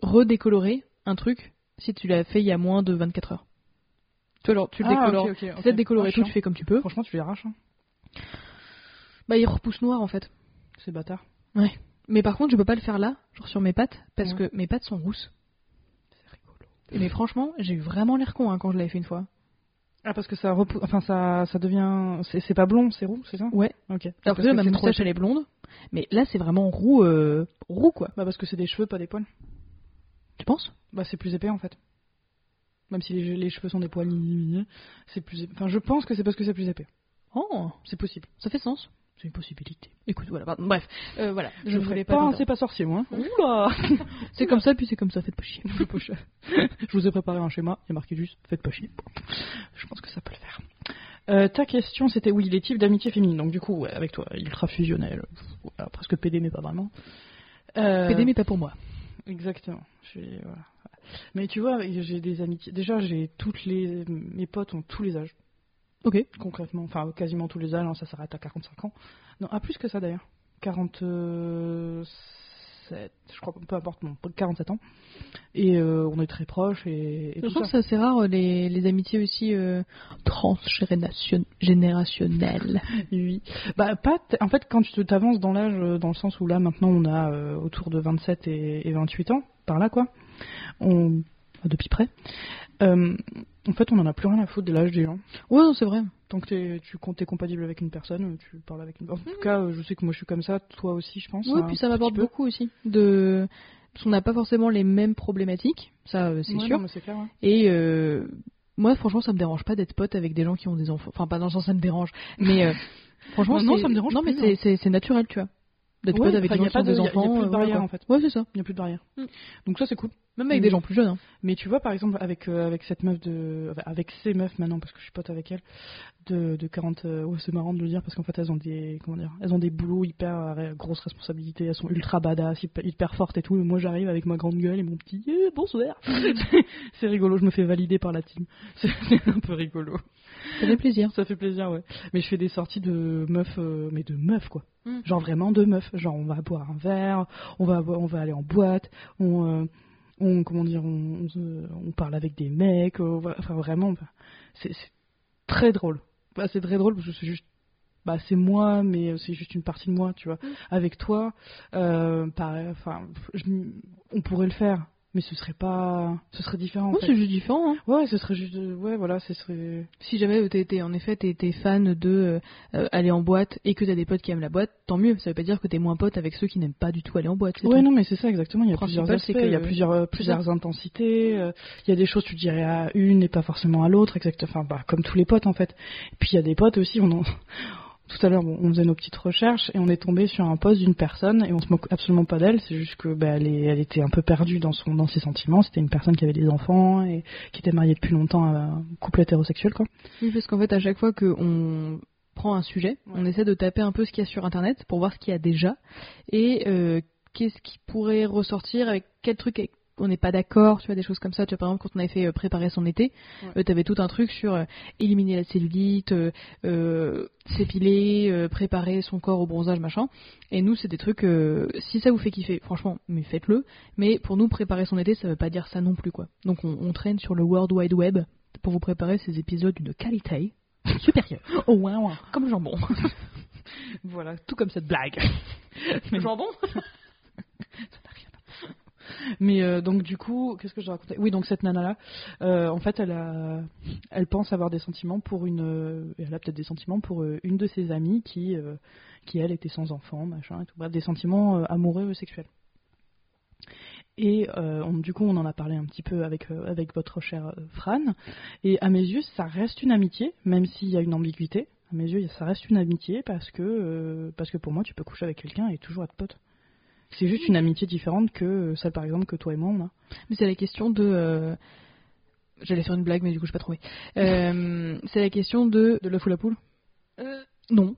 redécolorer un truc si tu l'as fait il y a moins de 24 heures. Tu genre, tu le Ah, décolores. ok, ok, Si ok. t'as décoloré Ah, tout, tu fais comme tu peux. Franchement, tu les arraches. Hein. Bah, il repousse noir en fait. C'est bâtard. Mais par contre, je peux pas le faire là, genre sur mes pattes, parce Ouais. que mes pattes sont rousses. C'est rigolo. Et mais franchement, j'ai eu vraiment l'air con hein, quand je l'avais fait une fois. Ah, parce que ça repousse. Enfin, ça, ça devient. C'est pas blond, c'est roux, c'est ça? Ouais. Ok. Alors Parce que ma trop moustache, elle est blonde. Mais là, c'est vraiment roux, euh, roux quoi. Bah, parce que c'est des cheveux, pas des poils. Tu penses? Bah, c'est plus épais en fait. Même si les, les cheveux sont des poils, c'est plus. épais. Enfin, je pense que c'est parce que c'est plus épais. Oh, C'est possible. ça fait sens. C'est une possibilité. Écoute, voilà, pardon. bref, euh, voilà. Je, ne voulais pas. C'est pas sorcier, moi. hein. Oula C'est comme ça, puis c'est comme ça, faites pas chier. Je pas chier. Je vous ai préparé un schéma, il y a marqué juste faites pas chier. Je pense que ça peut le faire. Euh, ta question c'était oui, les types d'amitié féminine. Donc du coup, ouais, avec toi, ultra fusionnel, voilà, presque PD mais pas vraiment. Euh, PD, mais pas pour moi. Exactement. Voilà. Mais tu vois, j'ai des amitiés. Déjà, j'ai toutes les mes potes ont tous les âges. Ok. Concrètement, enfin quasiment tous les âges. hein, ça s'arrête à 45 ans. Non, à plus que ça d'ailleurs. 47, je crois, peu importe, non, 47 ans. Et euh, on est très proches et, et Je trouve ça. que c'est assez rare, euh, les, les amitiés aussi euh, transgénérationnelles. Oui. Bah, pas t- en fait, quand tu t'avances dans l'âge, dans le sens où là, maintenant, on a euh, autour de 27 et, et 28 ans, par là, quoi. On, depuis près. Euh, en fait, on en a plus rien à foutre de l'âge des gens. Ouais, c'est vrai. Tant que t'es- tu comptes t'es compatible avec une personne, euh, tu parles avec une. En tout cas, euh, je sais que moi, je suis comme ça. Toi aussi, je pense. Un puis ça m'apporte beaucoup aussi. De... Parce qu'on n'a pas forcément les mêmes problématiques, ça euh, c'est Ouais, sûr. non, mais c'est clair. ouais. Et euh, moi, franchement, ça me dérange pas d'être pote avec des gens qui ont des enfants. Enfin, pas dans le sens ça me dérange, mais euh, franchement, Non, non, ça me dérange Non, mais hein. c'est naturel, tu vois. D'être Ouais, pote avec des y a gens qui pas ont des de- y a- enfants. plus de euh, barrière, en fait. Ouais, c'est ça. Il n'y a plus de barrière. Mm. Donc ça, c'est cool. Même avec des gens plus jeunes. Hein. Mais tu vois, par exemple, avec, euh, avec cette meuf de. Avec ces meufs maintenant, parce que je suis pote avec elles, de, de 40. euh, ouais, c'est marrant de le dire, parce qu'en fait, elles ont des. Comment dire Elles ont des boulots hyper. grosses responsabilités, elles sont ultra badass, hyper, fortes et tout. Et moi, j'arrive avec ma grande gueule et mon petit. Bonsoir C'est rigolo, je me fais valider par la team. C'est un peu rigolo. Ça fait plaisir. Ça fait plaisir, ouais. Mais je fais des sorties de meufs, euh, mais de meufs, quoi. Mm. Genre vraiment de meufs. Genre, on va boire un verre, on va, on va aller en boîte, on. euh, on comment dire on, on, parle avec des mecs euh, on enfin vraiment bah, c'est très drôle bah, c'est très drôle parce que c'est juste bah c'est moi mais c'est juste une partie de moi tu vois Mm. avec toi euh, pareil enfin je on pourrait le faire mais ce serait pas ce serait différent en Ouais, c'est juste différent. Hein. ouais ce serait juste euh, ouais voilà ce serait Si jamais t'es, t'es- en effet t'es, fan de euh, euh, aller en boîte et que t'as des potes qui aiment la boîte, tant mieux. Ça veut pas dire que t'es moins pote avec ceux qui n'aiment pas du tout aller en boîte. ouais tout. non mais c'est ça exactement il y a plusieurs aspects que- il y a plusieurs euh, plusieurs intensités euh, il y a des choses tu dirais à une et pas forcément à l'autre exactement enfin bah comme tous les potes en fait et puis il y a des potes aussi on en... tout à l'heure bon, on faisait nos petites recherches et on est tombé sur un poste d'une personne et on se moque absolument pas d'elle. C'est juste que bah, elle, est- elle était un peu perdue dans son dans ses sentiments. C'était une personne qui avait des enfants et qui était mariée depuis longtemps à un couple hétérosexuel quoi. Oui, parce qu'en fait, à chaque fois qu'on prend un sujet, Ouais. on essaie de taper un peu ce qu'il y a sur Internet pour voir ce qu'il y a déjà et euh, qu'est-ce qui pourrait ressortir, avec quel truc on n'est pas d'accord, tu vois, des choses comme ça. Tu vois, par exemple, quand on avait fait euh, préparer son été, Ouais. euh, t'avais tout un truc sur euh, éliminer la cellulite, euh, s'épiler, préparer son corps au bronzage, machin. Et nous, c'est des trucs, si ça vous fait kiffer, franchement, mais faites-le. Mais pour nous, préparer son été, ça veut pas dire ça non plus, quoi. Donc on, on traîne sur le World Wide Web pour vous préparer ces épisodes d'une qualité supérieure. oh ouais, ouais. Comme le jambon. voilà tout comme cette blague Le jambon ça n'a rien à Mais euh, donc du coup, qu'est-ce que je racontais? Oui, donc cette nana là, euh, en fait, elle pense avoir des sentiments pour une, euh, elle a peut-être des sentiments pour une de ses amies qui, qui elle était sans enfant, machin et tout, des sentiments amoureux sexuels. Et on- du coup, on en a parlé un petit peu avec, votre cher euh, Fran. Et à mes yeux, ça reste une amitié, même s'il y a une ambiguïté. À mes yeux, ça reste une amitié parce que, parce que pour moi, tu peux coucher avec quelqu'un et toujours être pote. C'est juste une amitié différente que celle, par exemple, que toi et moi, on a. Mais c'est la question de. euh, J'allais faire une blague, mais du coup, je pas trouvé. Euh, c'est la question de. De l'œuf ou la poule? Euh, non.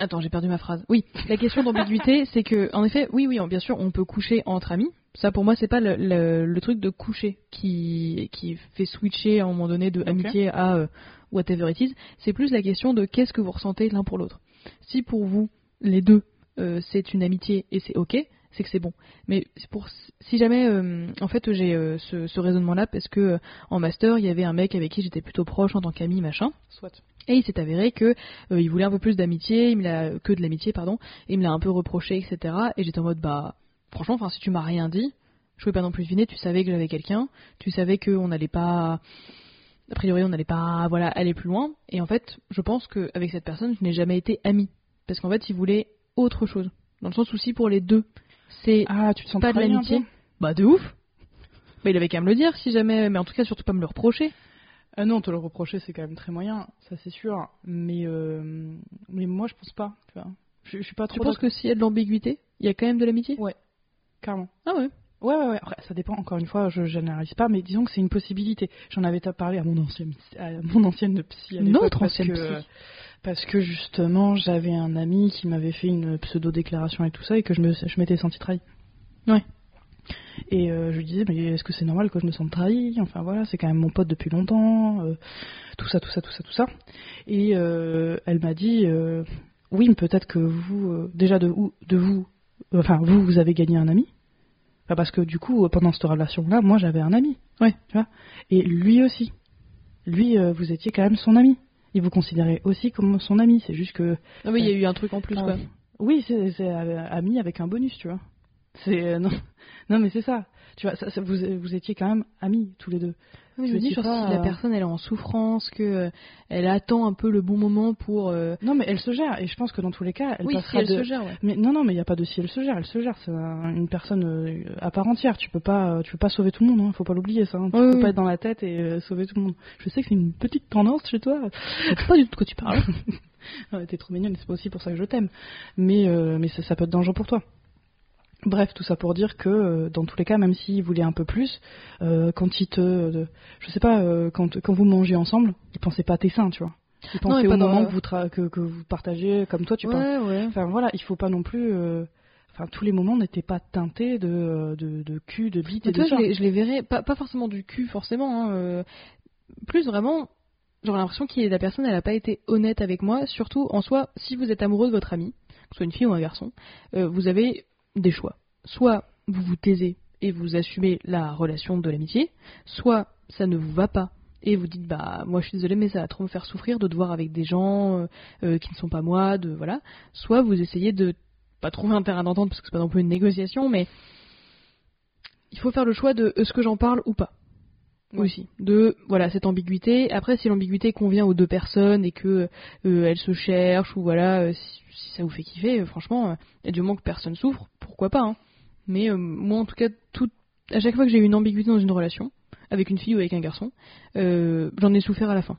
Attends, j'ai perdu ma phrase. Oui, la question d'ambiguïté, c'est que, en effet, oui, oui, bien sûr, on peut coucher entre amis. Ça, pour moi, c'est pas le, le- le truc de coucher qui, qui fait switcher à un moment donné de amitié à euh, whatever it is. C'est plus la question de qu'est-ce que vous ressentez l'un pour l'autre. Si pour vous, les deux, euh, c'est une amitié et c'est ok, c'est que c'est bon. Mais pour si jamais, euh, en fait, j'ai euh, ce, ce raisonnement-là parce que en master, il y avait un mec avec qui j'étais plutôt proche en tant qu'ami, machin. Soit. Et il s'est avéré que il voulait un peu plus d'amitié, il me l'a que de l'amitié pardon, et il me l'a un peu reproché etc. Et j'étais en mode bah franchement enfin si tu m'as rien dit, je pouvais pas non plus deviner, tu savais que j'avais quelqu'un, tu savais qu'on n'allait pas a priori on n'allait pas voilà aller plus loin. Et en fait je pense qu'avec cette personne je n'ai jamais été amie parce qu'en fait il voulait autre chose dans le sens où si pour les deux c'est Ah, tu te sens pas de l'amitié, bah de ouf. Bah il avait qu'à me le dire si jamais, mais en tout cas surtout pas me le reprocher. Ah non, te le reprocher, c'est quand même très moyen, ça c'est sûr. Mais, euh, mais moi, je pense pas. Tu vois. Je, je suis pas trop. Tu penses que s'il y a de l'ambiguïté, il y a quand même de l'amitié? Ouais. Carrément. Ah ouais? Ouais, ouais, ouais. Après, ça dépend, encore une fois, je généralise pas, mais disons que c'est une possibilité. J'en avais parlé à mon ancienne, à mon ancienne psy. À Notre ancienne que, psy. Parce que justement, j'avais un ami qui m'avait fait une pseudo-déclaration et tout ça, et que je me- je m'étais senti trahi. Ouais. Et euh, je lui disais, mais est-ce que c'est normal que je me sente trahi? Enfin voilà, c'est quand même mon pote depuis longtemps, euh, tout ça, tout ça, tout ça, tout ça. Et euh, elle m'a dit, oui, mais peut-être que vous, déjà de, de vous, enfin vous, vous avez gagné un ami. Enfin, parce que du coup, pendant cette relation-là, moi j'avais un ami. Ouais. Tu vois? Et lui aussi. Lui, vous étiez quand même son ami. Il vous considérait aussi comme son ami. C'est juste que. Ah oui, il y a eu un truc en plus quoi. Oui, c'est euh, ami avec un bonus, tu vois. C'est euh, non, non, mais c'est ça. Tu vois, ça- ça- vous, vous étiez quand même amis tous les deux. Oui, je Je me dis genre pas, si la euh, personne elle est en souffrance, que euh, elle attend un peu le bon moment pour. euh, Non, mais elle se gère. Et je pense que dans tous les cas, elle oui, si passera elle de. se gère, ouais. Mais non, non, mais il n'y a pas de si elle se gère. Elle se gère. C'est un- une personne euh, à part entière. Tu peux pas, euh, tu peux pas sauver tout le monde. Hein. Faut pas l'oublier ça. hein. Tu Oui, peux pas être dans la tête et sauver tout le monde. Je sais que c'est une petite tendance chez toi. Sais pas du tout de quoi tu parles. Ouais, T'es trop mignonne. C'est pas aussi pour ça que je t'aime. Mais euh, mais ça, ça peut être dangereux pour toi. Bref, tout ça pour dire que euh, dans tous les cas, même s'il voulait un peu plus, euh, quand il te, euh, je sais pas, euh, quand quand vous mangez ensemble, il pensait pas à tes seins, tu vois. Il Non, pensait et au moment que vous que, que vous partagez, comme toi tu ouais, ouais. Enfin voilà, il faut pas non plus. Enfin, tous les moments n'étaient pas teintés de, de, de cul, de bite et Mais de toi, je ça. les, je les verrais, pas, pas forcément du cul forcément, hein, plus vraiment, j'aurais l'impression que la personne elle a pas été honnête avec moi, surtout en soi, si vous êtes amoureux de votre ami, que ce soit une fille ou un garçon, vous avez des choix. Soit vous vous taisez et vous assumez la relation de l'amitié, soit ça ne vous va pas et vous dites bah moi je suis désolée mais ça va trop me faire souffrir de devoir avec des gens euh, euh, qui ne sont pas moi, de voilà, soit vous essayez de pas trouver un terrain d'entente parce que c'est pas non plus une négociation mais il faut faire le choix de est-ce que j'en parle ou pas. Ouais. Aussi. De voilà cette ambiguïté. Après, si l'ambiguïté convient aux deux personnes et que euh, elles se cherchent ou voilà, euh, si, si ça vous fait kiffer, euh, franchement, euh, et du moment que personne souffre, pourquoi pas. hein. Mais euh, moi, en tout cas, tout, à chaque fois que j'ai eu une ambiguïté dans une relation, avec une fille ou avec un garçon, euh, j'en ai souffert à la fin.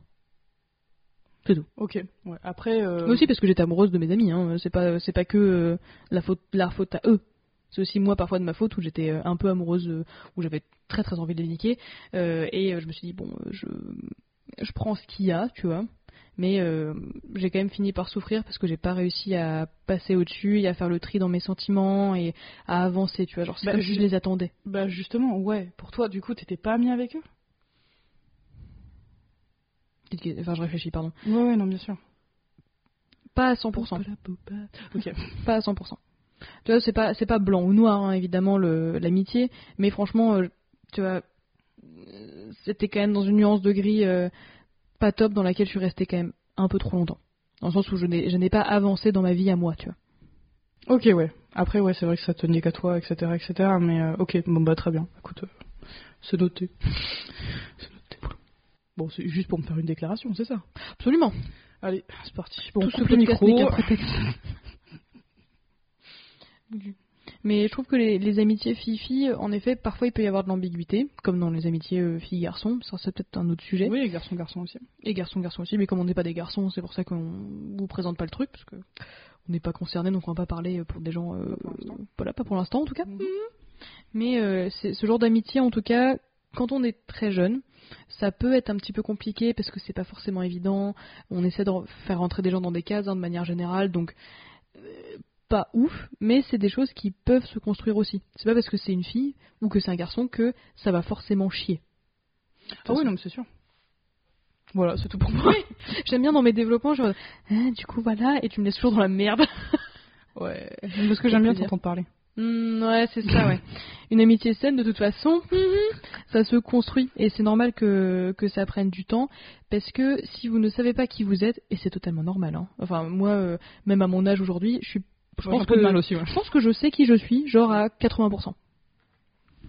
Ok. Ouais. Après. euh, Moi aussi parce que j'étais amoureuse de mes amis. Hein. C'est pas c'est pas que euh, la faute la faute à eux. C'est aussi moi parfois de ma faute où j'étais un peu amoureuse, où j'avais très très envie de les niquer. Et je me suis dit bon, je je prends ce qu'il y a, tu vois. Mais euh, j'ai quand même fini par souffrir parce que j'ai pas réussi à passer au-dessus et à faire le tri dans mes sentiments et à avancer, tu vois. Genre c'est Bah, comme si je- les attendais. Bah justement, ouais. Pour toi, du coup, t'étais pas ami avec eux? Enfin je réfléchis, pardon. Ouais, ouais, non, bien sûr. Pas à 100%. Ok. pas à 100%. Tu vois, c'est pas c'est pas blanc ou noir hein, évidemment le l'amitié, mais franchement, euh, tu vois, c'était quand même dans une nuance de gris euh, pas top dans laquelle je suis restée quand même un peu trop longtemps. Dans le sens où je n'ai je n'ai pas avancé dans ma vie à moi, tu vois. Ok, ouais. Après, ouais, c'est vrai que ça tenait qu'à toi, etc., etc. Mais euh, ok, bon bah très bien. Écoute, euh, c'est noté. c'est noté. Bon, c'est juste pour me faire une déclaration, c'est ça? Absolument. Allez, c'est parti. Bon, Tout ce le micro. Mais je trouve que les, les amitiés filles-filles, en effet, parfois il peut y avoir de l'ambiguïté, comme dans les amitiés euh, filles-garçons. Ça, c'est peut-être un autre sujet. Oui, et garçon, garçon aussi. Et garçons-garçons aussi, mais comme on n'est pas des garçons, c'est pour ça qu'on vous présente pas le truc, parce que on n'est pas concerné, donc on va pas parler pour des gens. euh, Pas pour l'instant. voilà, pas pour l'instant en tout cas. Mhm. Mais euh, ce genre d'amitié, en tout cas, quand on est très jeune, ça peut être un petit peu compliqué parce que c'est pas forcément évident. On essaie de faire rentrer des gens dans des cases hein, de manière générale, donc euh, pas ouf, mais c'est des choses qui peuvent se construire aussi. C'est pas parce que c'est une fille ou que c'est un garçon que ça va forcément chier. Ah oui, non, mais c'est sûr. Voilà, c'est tout pour moi. J'aime bien dans mes développements, je ah, du coup voilà, et tu me laisses toujours dans la merde. Ouais. Parce que j'aime bien t'entendre parler. Hmm, ouais, c'est ça, ouais. Une amitié saine, de toute façon, mhm, ça se construit. Et c'est normal que, que ça prenne du temps. Parce que si vous ne savez pas qui vous êtes, et c'est totalement normal, hein. Enfin, moi, euh, même à mon âge aujourd'hui, je suis. Je pense, de que, mal aussi, ouais. je pense que je sais qui je suis, genre à 80%.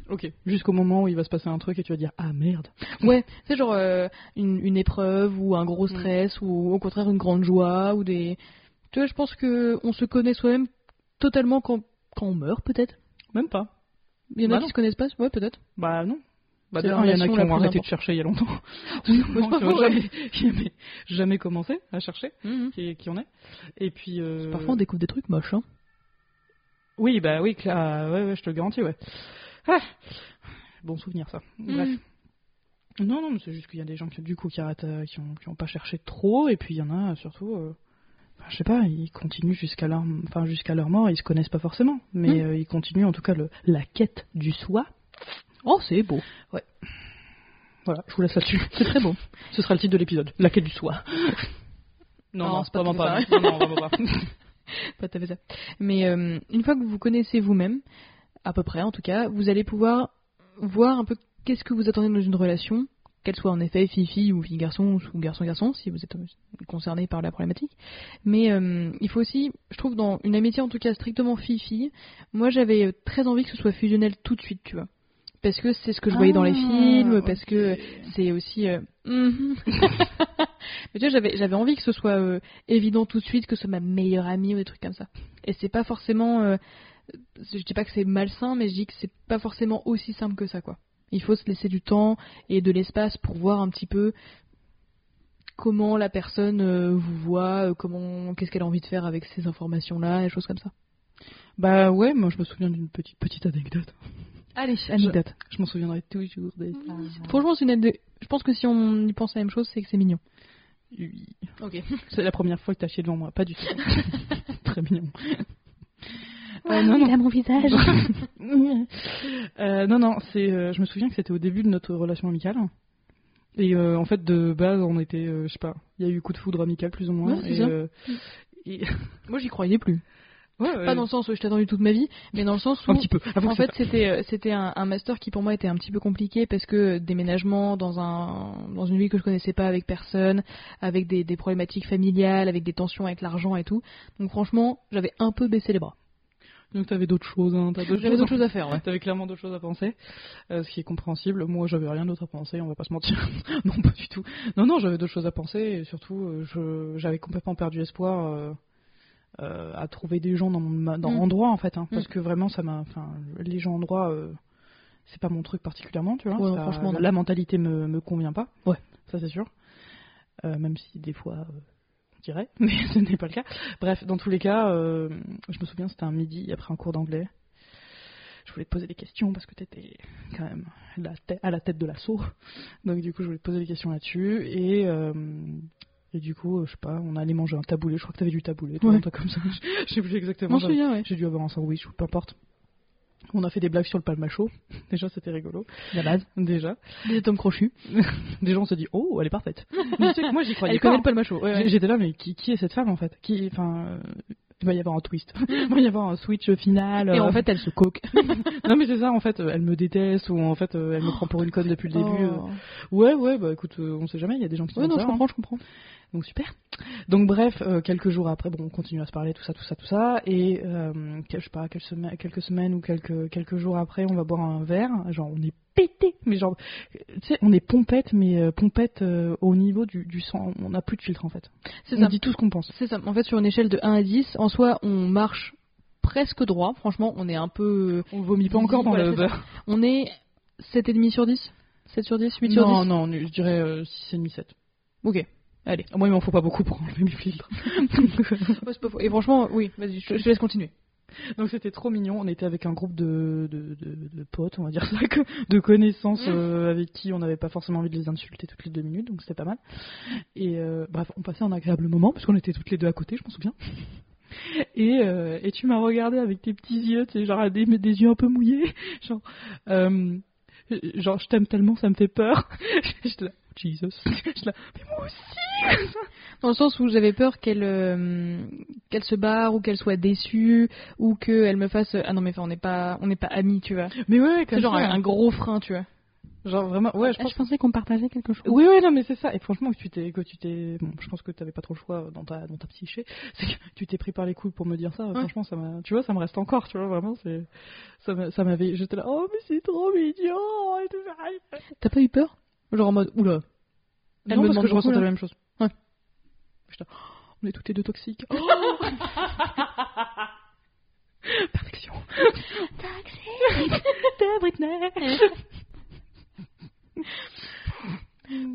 Ok. Jusqu'au moment où il va se passer un truc et tu vas dire Ah merde. Ouais, c'est genre euh, une, une épreuve ou un gros Mm. stress ou au contraire une grande joie ou des. Tu vois, je pense que on se connaît soi-même totalement quand, quand on meurt, peut-être. Même pas. Il y en a Bah qui se connaissent pas, ouais, peut-être. Bah non. Bah il y en a qui ont arrêté de chercher il y a longtemps. Oui, Non, c'est pas jamais, jamais, jamais commencé à chercher Mhm. qui, qui en est. Et puis. euh, Parfois on découvre des trucs moches, hein. Oui, bah oui, Cla- ah, ouais, ouais, je te le garantis, ouais. Ah. Bon souvenir, ça. Bref. Mhm. Non, non, mais c'est juste qu'il y a des gens qui, du coup, qui arrêtent, euh, qui ont, qui ont pas cherché trop, et puis il y en a, euh, surtout, euh, enfin, je sais pas, ils continuent jusqu'à leur, enfin, jusqu'à leur mort, ils se connaissent pas forcément, mais Mhm. euh, ils continuent, en tout cas, le, la quête du soi. Oh, c'est beau. Voilà, je vous laisse là-dessus. C'est très beau. Ce sera le titre de l'épisode. La quête du soi. Non, Non, non, c'est pas vraiment pas. fait Non, non, vraiment pas. Pas tout à fait ça. Mais euh, une fois que vous vous connaissez vous-même, à peu près en tout cas, vous allez pouvoir voir un peu qu'est-ce que vous attendez dans une relation, qu'elle soit en effet fille-fille ou fille-garçon ou garçon-garçon, si vous êtes concerné par la problématique. Mais euh, il faut aussi, je trouve, dans une amitié en tout cas strictement fille-fille, moi j'avais euh, très envie que ce soit fusionnel tout de suite, tu vois. Parce que c'est ce que je voyais dans les Ah, films, parce que c'est aussi. euh, mhm. Mais tu vois, j'avais, j'avais envie que ce soit euh, évident tout de suite, que ce soit ma meilleure amie ou des trucs comme ça. Et c'est pas forcément. euh, je dis pas que c'est malsain, mais je dis que c'est pas forcément aussi simple que ça, quoi. Il faut se laisser du temps et de l'espace pour voir un petit peu comment la personne euh, vous voit, comment, qu'est-ce qu'elle a envie de faire avec ces informations-là, et choses comme ça. Bah ouais, moi je me souviens d'une petite, petite anecdote. Allez, anecdote. Je m'en souviendrai toujours des. Franchement, c'est une ane- je pense que si on y pense à la même chose, c'est que c'est mignon. Oui. Ok. C'est la première fois que t'as chié devant moi, pas du tout. Très mignon. Euh, non, non. mon visage. Euh, non, non, c'est, euh, je me souviens que c'était au début de notre relation amicale. Et euh, en fait, de base, on était, euh, je sais pas, il y a eu coup de foudre amical plus ou moins. Ouais, c'est et, ça. euh, et- Moi, j'y croyais plus. Ouais, Pas dans le sens où je t'ai attendu toute ma vie, mais dans le sens où un petit peu. Avant En fait, c'était euh, c'était un, un master qui pour moi était un petit peu compliqué parce que déménagement dans un dans une ville que je connaissais pas avec personne, avec des, des problématiques familiales, avec des tensions avec l'argent et tout. Donc franchement, j'avais un peu baissé les bras. donc t'avais d'autres choses, hein, t'as d'autres choses à faire, ouais. T'avais clairement d'autres choses à penser, euh, ce qui est compréhensible. Moi, j'avais rien d'autre à penser, on va pas se mentir. non, pas du tout. Non, non, j'avais d'autres choses à penser et surtout, euh, je, j'avais complètement perdu espoir euh, euh, à trouver des gens dans mon ma- dans Mm. en droit en fait, hein, parce Mm. que vraiment, ça m'a, enfin, les gens en droit, euh, c'est pas mon truc particulièrement, tu vois. Ouais, Ça- franchement, la mentalité me me convient pas. Ouais. ça c'est sûr. Euh, même si des fois. on dirait, mais ce n'est pas le cas. Bref, dans tous les cas, je me souviens, c'était un midi après un cours d'anglais. Je voulais te poser des questions parce que tu étais quand même la tête- à la tête de l'assaut. Donc du coup, je voulais te poser des questions là-dessus. Et, et du coup, euh, je sais pas, on allait manger un taboulé. Je crois que tu avais du taboulé, toi, Ouais. comme ça. Je sais plus exactement. M'en souviens, ouais. J'ai dû avoir un sandwich ou peu importe. On a fait des blagues sur le palmacho. Déjà, c'était rigolo. La base. Déjà. Des atomes crochus. Déjà, on se dit, oh, elle est parfaite. Mais tu sais moi, j'y croyais Elle connaît le palmacho. Ouais. J'ai- J'étais là, mais qui, qui est cette femme en fait? Qui, enfin, euh, il va y avoir un twist, il va y avoir un switch final. Et euh. en fait, elle se coque. non mais c'est ça, en fait, euh, elle me déteste ou en fait, euh, elle me prend pour une conne depuis le début. euh. Oh. Ouais, ouais, bah écoute, euh, on sait jamais, il y a des gens qui Ouais, sont non, ça. je hein. comprends, je comprends. Donc super. Donc bref, euh, quelques jours après, bon, on continue à se parler, tout ça, tout ça, tout ça, et euh, je sais pas, quelques semaines, quelques semaines ou quelques quelques jours après, on va boire un verre. Genre, on est pété, mais genre, tu sais, on est pompette, mais euh, pompette euh, au niveau du, du sang. On n'a plus de filtre en fait. C'est On ça. dit tout ce qu'on pense. C'est ça. En fait, sur une échelle de 1 à 10, en soi, on marche presque droit. Franchement, on est un peu. On vomit pas encore dans le beurre. On est 7,5 sur 10 7 sur 10 8 sur 10 Non, non, je dirais euh, 6,5, 7. Ok. Allez. Moi, il m'en faut pas beaucoup pour enlever mes filtres. Et franchement, oui, vas-y, je, je te laisse continuer. Donc c'était trop mignon. On était avec un groupe de, de, de, de potes, on va dire ça, de connaissances Mm. euh, avec qui on n'avait pas forcément envie de les insulter toutes les deux minutes, donc c'était pas mal. Et euh, bref, on passait un agréable moment parce qu'on était toutes les deux à côté, je m'en souviens. Et, euh, et tu m'as regardé avec tes petits yeux, tu sais, genre des, des yeux un peu mouillés, genre, genre je t'aime tellement, ça me fait peur. Jesus. Mais moi aussi. Dans le sens où j'avais peur qu'elle euh, qu'elle se barre ou qu'elle soit déçue ou qu'elle me fasse ah non mais enfin on n'est pas on n'est pas amis tu vois. Mais ouais, C'est genre un, un gros frein tu vois. genre vraiment, ouais, je pense pensais qu'on partageait quelque chose. Oui, oui, non, mais c'est ça. Et franchement, que tu t'es, que tu t'es, bon, je pense que t'avais pas trop le choix dans ta, dans ta psyché. C'est que tu t'es pris par les couilles pour me dire ça. Ouais. Franchement, ça m'a, tu vois, ça me reste encore, tu vois, vraiment, c'est, ça m'a- ça m'avait, j'étais là, oh, mais c'est trop mignon. T'as pas eu peur? Genre en mode oula. Elle non, me parce demande que je ressentais la même chose. Ouais. On est toutes les deux toxiques. Oh Perfection. T'es Britney.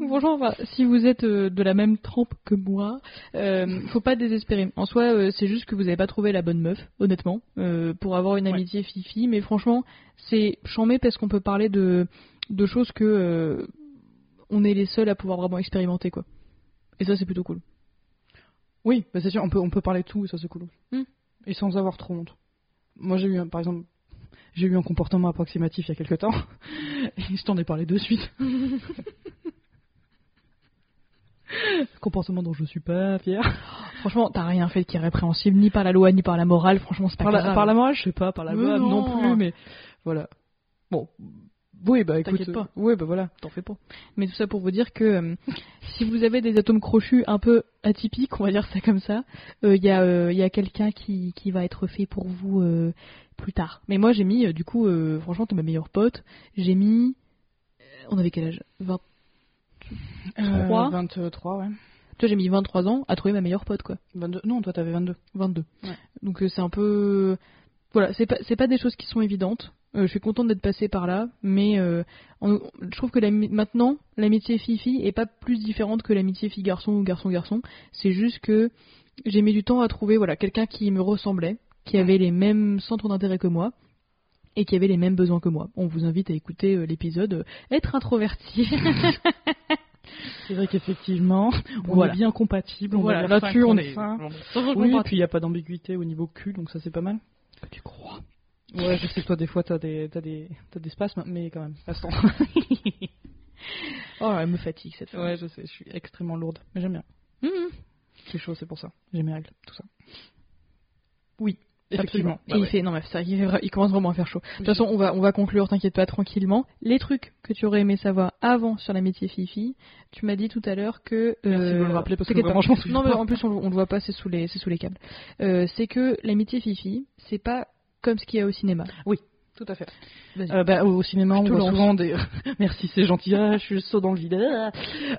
Franchement, enfin, si vous êtes euh, de la même trempe que moi, euh, faut pas désespérer. En soi, euh, c'est juste que vous avez pas trouvé la bonne meuf, honnêtement, pour avoir une Ouais. amitié fifi. Mais franchement, c'est chambé parce qu'on peut parler de, de choses que on est les seuls à pouvoir vraiment expérimenter, quoi. Et ça, c'est plutôt cool. Oui, bah c'est sûr, on peut, on peut parler de tout et ça c'est cool. Hmm. Et sans avoir trop honte. Moi j'ai eu, par exemple, j'ai eu un comportement approximatif il y a quelques temps et je t'en ai parlé de suite. comportement dont je suis pas fier. Franchement, t'as rien fait qui est répréhensible, ni par la loi, ni par la morale. Franchement, c'est pas Par la, par la morale, je sais pas, par la loi non. non. plus, mais voilà. Bon, oui, bah écoute. T'inquiète pas. euh, Oui, bah voilà. T'en fais pas. Mais tout ça pour vous dire que euh, si vous avez des atomes crochus un peu atypiques, on va dire ça comme ça, il y a, euh, y a quelqu'un qui, qui va être fait pour vous euh, plus tard. Mais moi j'ai mis, euh, du coup, euh, franchement, t'es ma meilleure pote. J'ai mis. euh, on avait quel âge? 20... Euh, Trois. 23, ouais. Toi j'ai mis 23 ans à trouver ma meilleure pote, quoi. 22. Non, toi t'avais 22. 22. Ouais. Donc euh, c'est un peu. Voilà, c'est pas, c'est pas des choses qui sont évidentes. Euh, je suis contente d'être passée par là, mais euh, je trouve que maintenant, l'amitié fille-fille est pas plus différente que l'amitié fille-garçon ou garçon-garçon. C'est juste que j'ai mis du temps à trouver voilà, quelqu'un qui me ressemblait, qui avait les mêmes centres d'intérêt que moi et qui avait les mêmes besoins que moi. On vous invite à écouter euh, l'épisode euh, Être introverti. C'est vrai qu'effectivement, on Voilà. est bien compatibles. On voilà, là-dessus on est. 55. on est Oui, et puis il n'y a pas d'ambiguïté au niveau cul, donc ça c'est pas mal. tu crois? Ouais, je sais que toi des fois t'as des, t'as des, t'as des spasmes, mais quand même, restons. Oh, elle me fatigue cette fois. ouais, je sais, je suis extrêmement lourde, mais j'aime bien. Mhm. C'est chaud, c'est pour ça. J'ai mes règles, tout ça. Oui, effectivement. Et il fait, non mais ça, il, commence vraiment à faire chaud. De toute façon, on va, on va conclure, t'inquiète pas, tranquillement. Les trucs que tu aurais aimé savoir avant sur l'amitié fille-fille, tu m'as dit tout à l'heure que... Merci de me euh, le rappeler parce que vraiment, je souviens Non mais en plus, on, on le voit pas, c'est sous les, c'est sous les câbles. Euh, c'est que l'amitié fille-fille, c'est pas comme ce qu'il y a au cinéma. Tout à fait. Euh, bah, au cinéma, on voit lance. souvent des. Merci, c'est gentil. Ah, je suis saut dans le vide. Ah.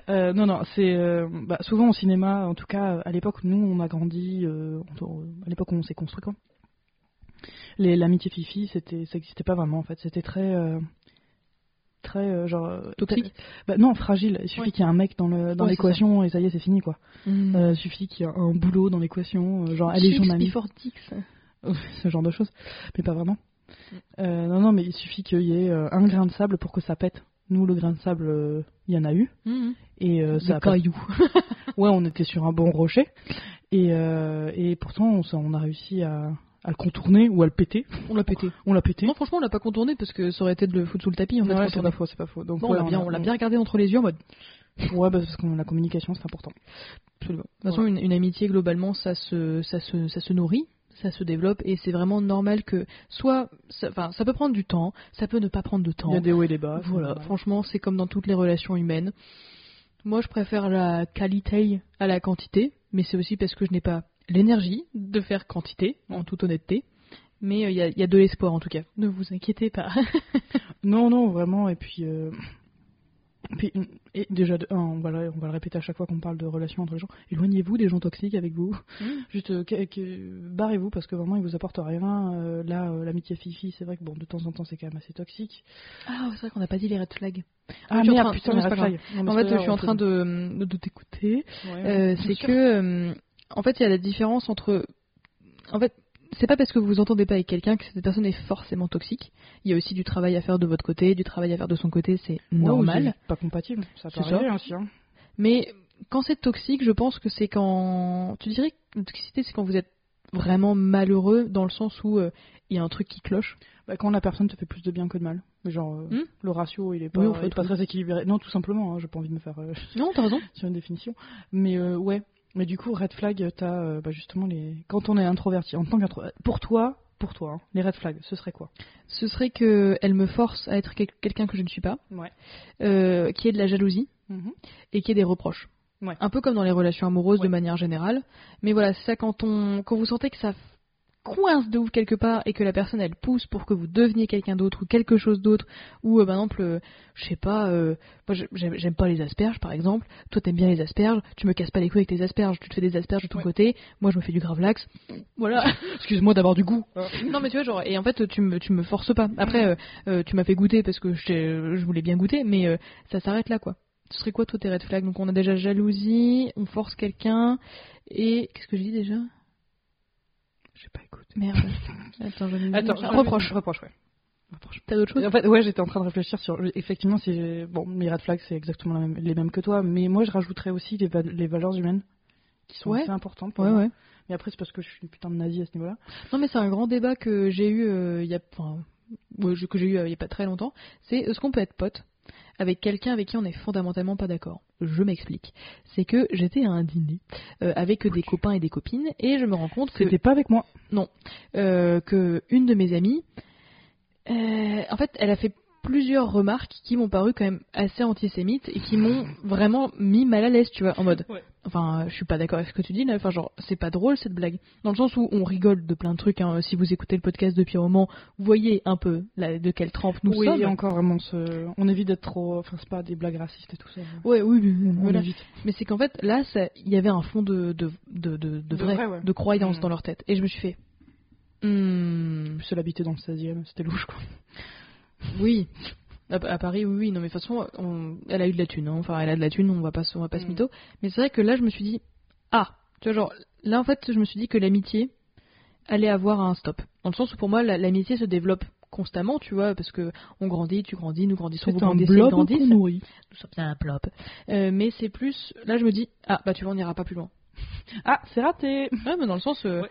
Euh, non, non, c'est euh, bah, souvent au cinéma. En tout cas, à l'époque, nous, on a grandi. à l'époque où on s'est construit. Les l'amitié fifi, c'était, ça n'existait pas vraiment en fait. C'était très, très euh, genre. Toxique Bah, non, fragile. Il suffit Ouais. qu'il y ait un mec dans le dans Ouais, l'équation et ça y est, c'est fini quoi. Euh, il suffit qu'il y ait un boulot dans l'équation, euh, genre allez, journaliste. ce genre de choses, mais pas vraiment. Euh, non, non, mais il suffit qu'il y ait euh, un grain de sable pour que ça pète. Nous, le grain de sable, euh, il y en a eu, Mhm. et ça a pas- cailloux. Ouais, on était sur un bon rocher, et, et pourtant, on, a réussi à, à le contourner ou à le péter. On l'a pété. On l'a pété. Non, franchement, on l'a pas contourné parce que ça aurait été de le foutre sous le tapis en fait. Ouais, c'est pas faux, c'est pas faux. Donc, Non, on l'a bien, on l'a bien regardé entre les yeux en mode. Ouais, bah, parce que la communication, c'est important. Absolument. De toute façon, une, une amitié, globalement, ça se, ça, se, ça se nourrit, ça se développe, et c'est vraiment normal que soit. Enfin, ça, peut prendre du temps, ça peut ne pas prendre de temps. Il y a des hauts et des bas. Voilà, normal. franchement, c'est comme dans toutes les relations humaines. Moi, je préfère la qualité à la quantité, mais c'est aussi parce que je n'ai pas l'énergie de faire quantité, en toute honnêteté. Mais il y, a, y a de l'espoir en tout cas. Ne vous inquiétez pas. Non, non, vraiment. Et puis, euh, puis et déjà, de un, on va, le, on va le répéter à chaque fois qu'on parle de relations entre les gens. Éloignez-vous des gens toxiques avec vous. Juste, euh, barrez-vous parce que vraiment, ils vous apportent rien. Euh, là, euh, l'amitié fifi, c'est vrai que bon, de temps en temps, c'est quand même assez toxique. Ah, c'est vrai qu'on n'a pas dit les red flags. Ah, train- putain, non, les red flags. Mais En fait, je suis en train de, de t'écouter. Ouais, Euh, c'est que, euh, en fait, il y a la différence entre. En fait, c'est pas parce que vous vous entendez pas avec quelqu'un que cette personne est forcément toxique. Il y a aussi du travail à faire de votre côté, du travail à faire de son côté, c'est Ouais, normal. c'est Pas compatible, ça peut arriver aussi. Hein. Mais quand c'est toxique, je pense que c'est quand. Tu dirais que la toxicité, c'est quand vous êtes vraiment malheureux dans le sens où euh, il y a un truc qui cloche. Bah, quand la personne te fait plus de bien que de mal. Genre, euh, Hmm le ratio, il est pas, Oui, il est pas très équilibré. Non, tout simplement, hein, j'ai pas envie de me faire euh, Non, t'as raison. sur une définition. Mais euh, ouais. Mais du coup, red flag, t'as euh, bah, justement les. Quand on est introverti, en tant qu'introverti. Pour toi, pour toi, hein, les red flags, ce serait quoi? Ce serait qu'elle me force à être quel- quelqu'un que je ne suis pas, Ouais. euh, qui est de la jalousie et qui est des reproches. Ouais. Un peu comme dans les relations amoureuses Ouais. de manière générale. Mais voilà, c'est ça quand on quand vous sentez que ça coince de ouf quelque part et que la personne elle pousse pour que vous deveniez quelqu'un d'autre ou quelque chose d'autre ou euh, par exemple euh, je sais pas euh, moi je- j'aime pas les asperges par exemple. Toi t'aimes bien les asperges. Tu me casses pas les couilles avec tes asperges. Tu te fais des asperges de ton Ouais. côté. Moi je me fais du gravlax voilà. Excuse-moi d'avoir du goût. non mais tu vois genre et en fait tu me tu me forces pas. Après tu m'as fait goûter parce que je, je voulais bien goûter mais ça s'arrête là quoi. Ce serait quoi toi tes red flags? Donc on a déjà jalousie on force quelqu'un et qu'est-ce que j'ai dit déjà? J'ai pas écouté. merde attends dit- Attends, reproche Reproche, ouais. T'as d'autres choses En fait, ouais, j'étais en train de réfléchir sur. Effectivement, c'est bon, mes red flags, c'est exactement la même- les mêmes que toi, mais moi, je rajouterais aussi les, les valeurs humaines qui sont Ouais. assez importantes. Pour ouais moi. ouais Mais après, c'est parce que je suis une putain de nazi à ce niveau-là. non mais c'est un grand débat que j'ai eu euh, il y a enfin je- que j'ai eu euh, il y a pas très longtemps c'est est-ce qu'on peut être pote avec quelqu'un avec qui on est fondamentalement pas d'accord. Je m'explique. C'est que j'étais à un dîner euh, avec des copains et des copines et je me rends compte que C'était pas avec moi. euh, que une de mes amies, euh, en fait, elle a fait plusieurs remarques qui m'ont paru quand même assez antisémites et qui m'ont vraiment mis mal à l'aise, tu vois, en mode. Ouais. Enfin, euh, je suis pas d'accord avec ce que tu dis là. Enfin, genre, c'est pas drôle cette blague. Dans le sens où on rigole de plein de trucs. hein. Si vous écoutez le podcast depuis un moment, vous voyez un peu de quelle trempe nous oui, sommes. et encore vraiment, ce- on évite d'être trop. Enfin, c'est pas des blagues racistes et tout ça. Ouais, oui, On voilà. évite. Mais c'est qu'en fait, là, ça- il y avait un fond de, de, de, de, de De vrai, ouais. de croyance Mm. dans leur tête. Et je me suis fait. hmm, Plus elle habitait dans le 16e, c'était louche quoi. Oui. À, Paris, oui, oui. Non, mais de toute façon, on- elle a eu de la thune. hein. Enfin, elle a de la thune, on va pas, on va pas se Mm. mytho. Mais c'est vrai que là, je me suis dit, ah, tu vois, genre, là, en fait, je me suis dit que l'amitié allait avoir un stop. Dans le sens où, pour moi, la- l'amitié se développe constamment, tu vois, parce que on grandit, tu grandis, nous grandissons, vous un grandissez, blob grandissent. qu'on. Nous sommes un plop. Euh, mais c'est plus, là, je me dis, ah, bah, tu vois, on n'ira pas plus loin. Ah, c'est raté. Ouais, mais dans le sens, euh, Ouais.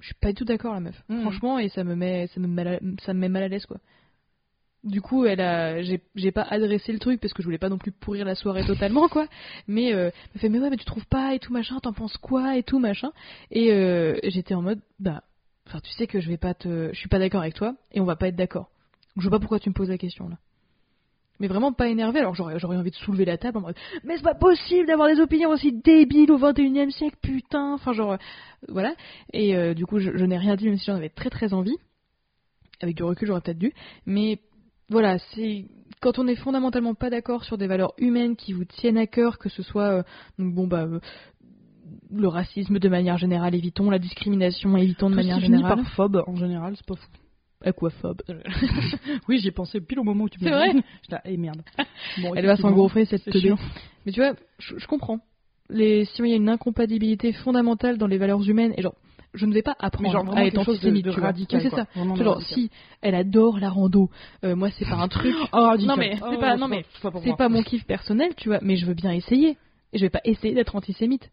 je suis pas du tout d'accord, la meuf. Mhm. Franchement, et ça me met, ça me met mal à, ça me met mal à l'aise, quoi. Du coup, elle a, j'ai, pas adressé le truc parce que je voulais pas non plus pourrir la soirée totalement, quoi. Mais euh, elle me fait, mais ouais, mais tu trouves pas et tout machin, t'en penses quoi et tout machin. Et euh, j'étais en mode, bah, enfin, tu sais que je vais pas te, je suis pas d'accord avec toi et on va pas être d'accord. Je vois pas pourquoi tu me poses la question là. Mais vraiment pas énervé, alors j'aurais, j'aurais envie de soulever la table en mode Mais c'est pas possible d'avoir des opinions aussi débiles au 21 e siècle, putain Enfin, genre, euh, voilà. Et euh, du coup, je, je n'ai rien dit, même si j'en avais très très envie. Avec du recul, j'aurais peut-être dû. Mais voilà, c'est quand on est fondamentalement pas d'accord sur des valeurs humaines qui vous tiennent à cœur, que ce soit euh, donc bon bah euh, le racisme de manière générale, évitons la discrimination, évitons de Tout manière générale. par phobe, en général, c'est pas fou. Aquaphobe. Oui, j'y ai pensé pile au moment où tu me vrai dit. J'étais là, eh merde. Bon, Elle va s'engouffrer cette chiant. Mais tu vois, je, je comprends. Les, si il y a une incompatibilité fondamentale dans les valeurs humaines, et genre, je ne vais pas apprendre genre à être de, antisémite, de tu vois. radical. C'est ça. Vraiment Tu de vois, genre, radical. si elle adore la rando, euh, moi c'est pas un truc, Oh. Non, mais c'est Oh, pas- non, mais c'est pas mon kiff personnel, tu vois, mais je veux bien essayer. Et je vais pas essayer d'être antisémite.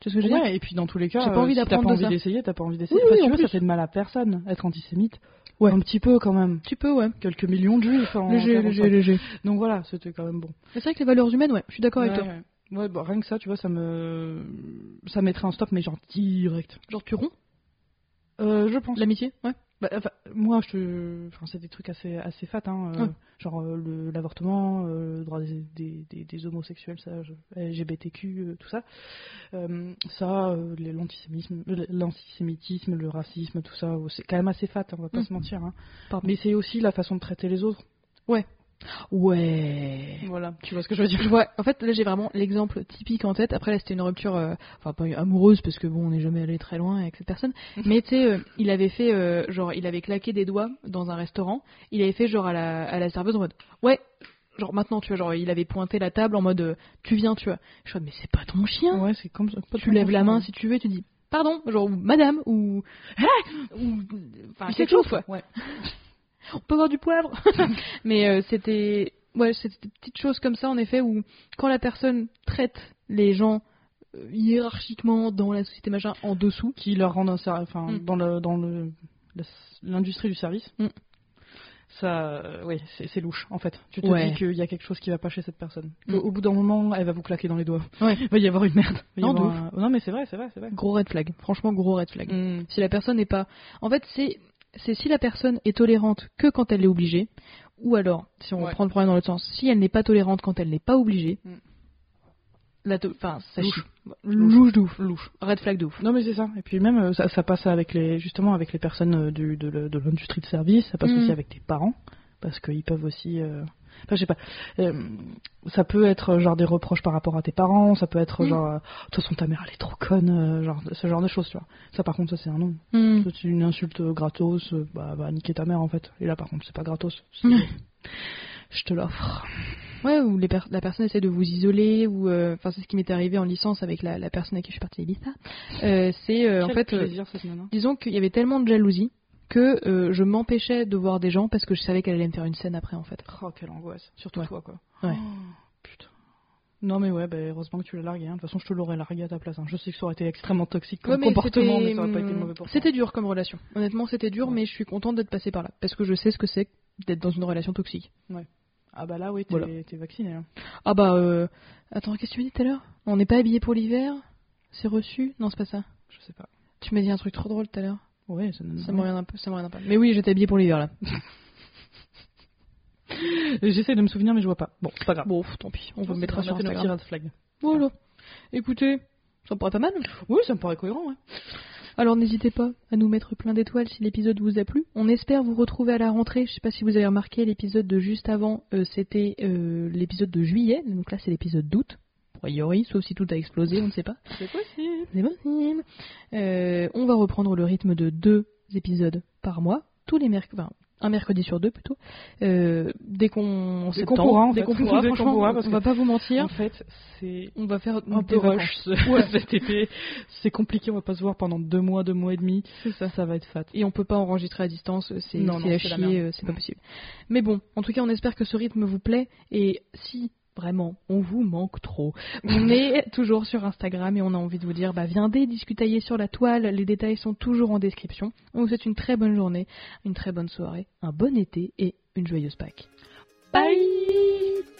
Tu vois ce que je veux dire? Ouais, et puis dans tous les cas, J'ai pas euh, envie si t'as pas de envie d'essayer, t'as pas envie d'essayer. Oui, oui, tu en vois, ça fait de mal à personne, être antisémite. Ouais. Un petit peu quand même. Tu peux, ouais. Quelques millions de juifs en Léger, 45. léger, léger. Donc voilà, c'était quand même bon. C'est vrai que les valeurs humaines, ouais, je suis d'accord avec toi. ouais. Ouais, bah, rien que ça, tu vois, ça me. Ça mettrait un stop, mais genre direct. Genre, tu romps? Euh, je pense. l'amitié Ouais. Bah, enfin, moi, je te... enfin, c'est des trucs assez, assez fat, hein, euh, Ouais. genre euh, le- l'avortement, euh, le droit des, des, des- des homosexuels, ça, je- LGBTQ, euh, tout ça. Euh, ça, euh, l'antisémitisme, le- l'antisémitisme, le racisme, tout ça, c'est quand même assez fat, on va pas Mm. se mentir. Hein. Mais c'est aussi la façon de traiter les autres. Ouais. Voilà, tu vois ce que je veux dire Je vois, en fait, là j'ai vraiment l'exemple typique en tête. Après, là c'était une rupture, euh, enfin pas amoureuse parce que bon, on n'est jamais allé très loin avec cette personne. Mais tu sais, euh, il avait fait, euh, genre, il avait claqué des doigts dans un restaurant. Il avait fait genre à la, à la serveuse en mode, ouais, genre maintenant, tu vois, genre il avait pointé la table en mode, euh, tu viens, tu vois. Je suis mais c'est pas ton chien. Ouais, c'est comme ça. tu lèves la main si tu veux, et tu dis, pardon, genre ou madame ou, ou, enfin quelque chose quoi. Ouais. on peut avoir du poivre. Mais euh, c'était ouais, c'était des petites choses comme ça en effet où quand la personne traite les gens euh, hiérarchiquement dans la société machin en dessous, Qui leur rendent un enfin, Mm. dans le dans le l'industrie du service. Mm. Ça, euh, oui, c'est c'est louche en fait. Tu te Ouais. dis qu'il y a quelque chose qui va pas chez cette personne. Mm. Au, bout d'un moment, elle va vous claquer dans les doigts. Ouais. Il va y avoir une merde. Non, avoir un- Non, mais c'est vrai, c'est vrai, c'est vrai. gros red flag. Franchement gros red flag. Si la personne n'est pas en fait c'est c'est si la personne est tolérante que quand elle est obligée ou alors si on Ouais. prend le problème dans l'autre sens, si elle n'est pas tolérante quand elle n'est pas obligée. Mm. La to- enfin, ça Louche. Louche de ouf. Louche. Red flag de ouf. Non mais c'est ça. Et puis même euh, ça, ça passe avec les justement avec les personnes euh, du, de, l'industrie de service. Ça passe Mhm. aussi avec tes parents parce qu'ils peuvent aussi. euh, Enfin je sais pas. euh, ça peut être euh, genre des reproches par rapport à tes parents. Ça peut être Mhm. genre euh, de toute façon ta mère elle est trop conne. genre ce genre de choses tu vois. Ça par contre ça c'est un nom. Mm. C'est une insulte gratos. Bah bah niquer ta mère en fait. Et là par contre c'est pas gratos. Mhm. Je te l'offre. Ouais, ou les per- la personne essaie de vous isoler, ou euh, enfin c'est ce qui m'est arrivé en licence avec la, la personne avec qui je suis partie à Ibiza. Euh, c'est euh, en fait, plaisir disons qu'il y avait tellement de jalousie que euh, je m'empêchais de voir des gens parce que je savais qu'elle allait me faire une scène après en fait. Oh quelle angoisse. Surtout Ouais. toi quoi. Ouais. Oh, putain. Non mais ouais, bah, heureusement que tu l'as largué. hein. De toute façon, je te l'aurais largué à ta place. hein. Je sais que ça aurait été extrêmement toxique comme Ouais, comportement, mais ça aurait pas été mauvais pour toi. C'était dur comme relation. Honnêtement, c'était dur, Ouais. mais je suis contente d'être passée par là parce que je sais ce que c'est d'être dans une relation toxique. Ah bah là, oui, t'es Voilà. vacciné. hein. Ah bah, euh... attends, qu'est-ce que tu m'as dit tout à l'heure? On n'est pas habillé pour l'hiver? C'est reçu? Non, c'est pas ça. Je sais pas. Tu m'as dit un truc trop drôle tout à l'heure. Ouais, ça, me regarde un peu, ça me peu. Mais oui, j'étais habillée pour l'hiver là. J'essaie de me souvenir, mais je vois pas. Bon, c'est pas grave. Bon, tant pis, on vous mettra sur Instagram. red flags. Voilà. Écoutez, ça me paraît pas mal. Oui, ça me paraît cohérent, ouais. Alors n'hésitez pas à nous mettre plein d'étoiles si l'épisode vous a plu. On espère vous retrouver à la rentrée. Je sais pas si vous avez remarqué l'épisode de juste avant, euh, c'était euh, l'épisode de juillet. Donc là c'est l'épisode d'août. A priori, sauf si tout a explosé, on ne sait pas. C'est possible. C'est possible. Euh, on va reprendre le rythme de deux épisodes par mois, tous les mercredis, enfin, un mercredi sur deux plutôt. Euh, dès qu'on Dès qu'on pourra, en dès qu'on pourra, Dès qu'on franchement, pourra, parce on va pas vous mentir. En fait, c'est On va faire un peu rush ce- cet été. C'est compliqué, on va pas se voir pendant deux mois, deux mois et demi. C'est ça. Ça va être fat. et on peut pas enregistrer à distance, c'est à chier, euh, c'est pas Mm. possible. Mais bon, en tout cas, on espère que ce rythme vous plaît et si vraiment on vous manque trop, on est toujours sur Instagram et on a envie de vous dire bah viendez discutailler sur la toile, les détails sont toujours en description. On vous souhaite une très bonne journée, une très bonne soirée, un bon été et une joyeuse Pâques. Bye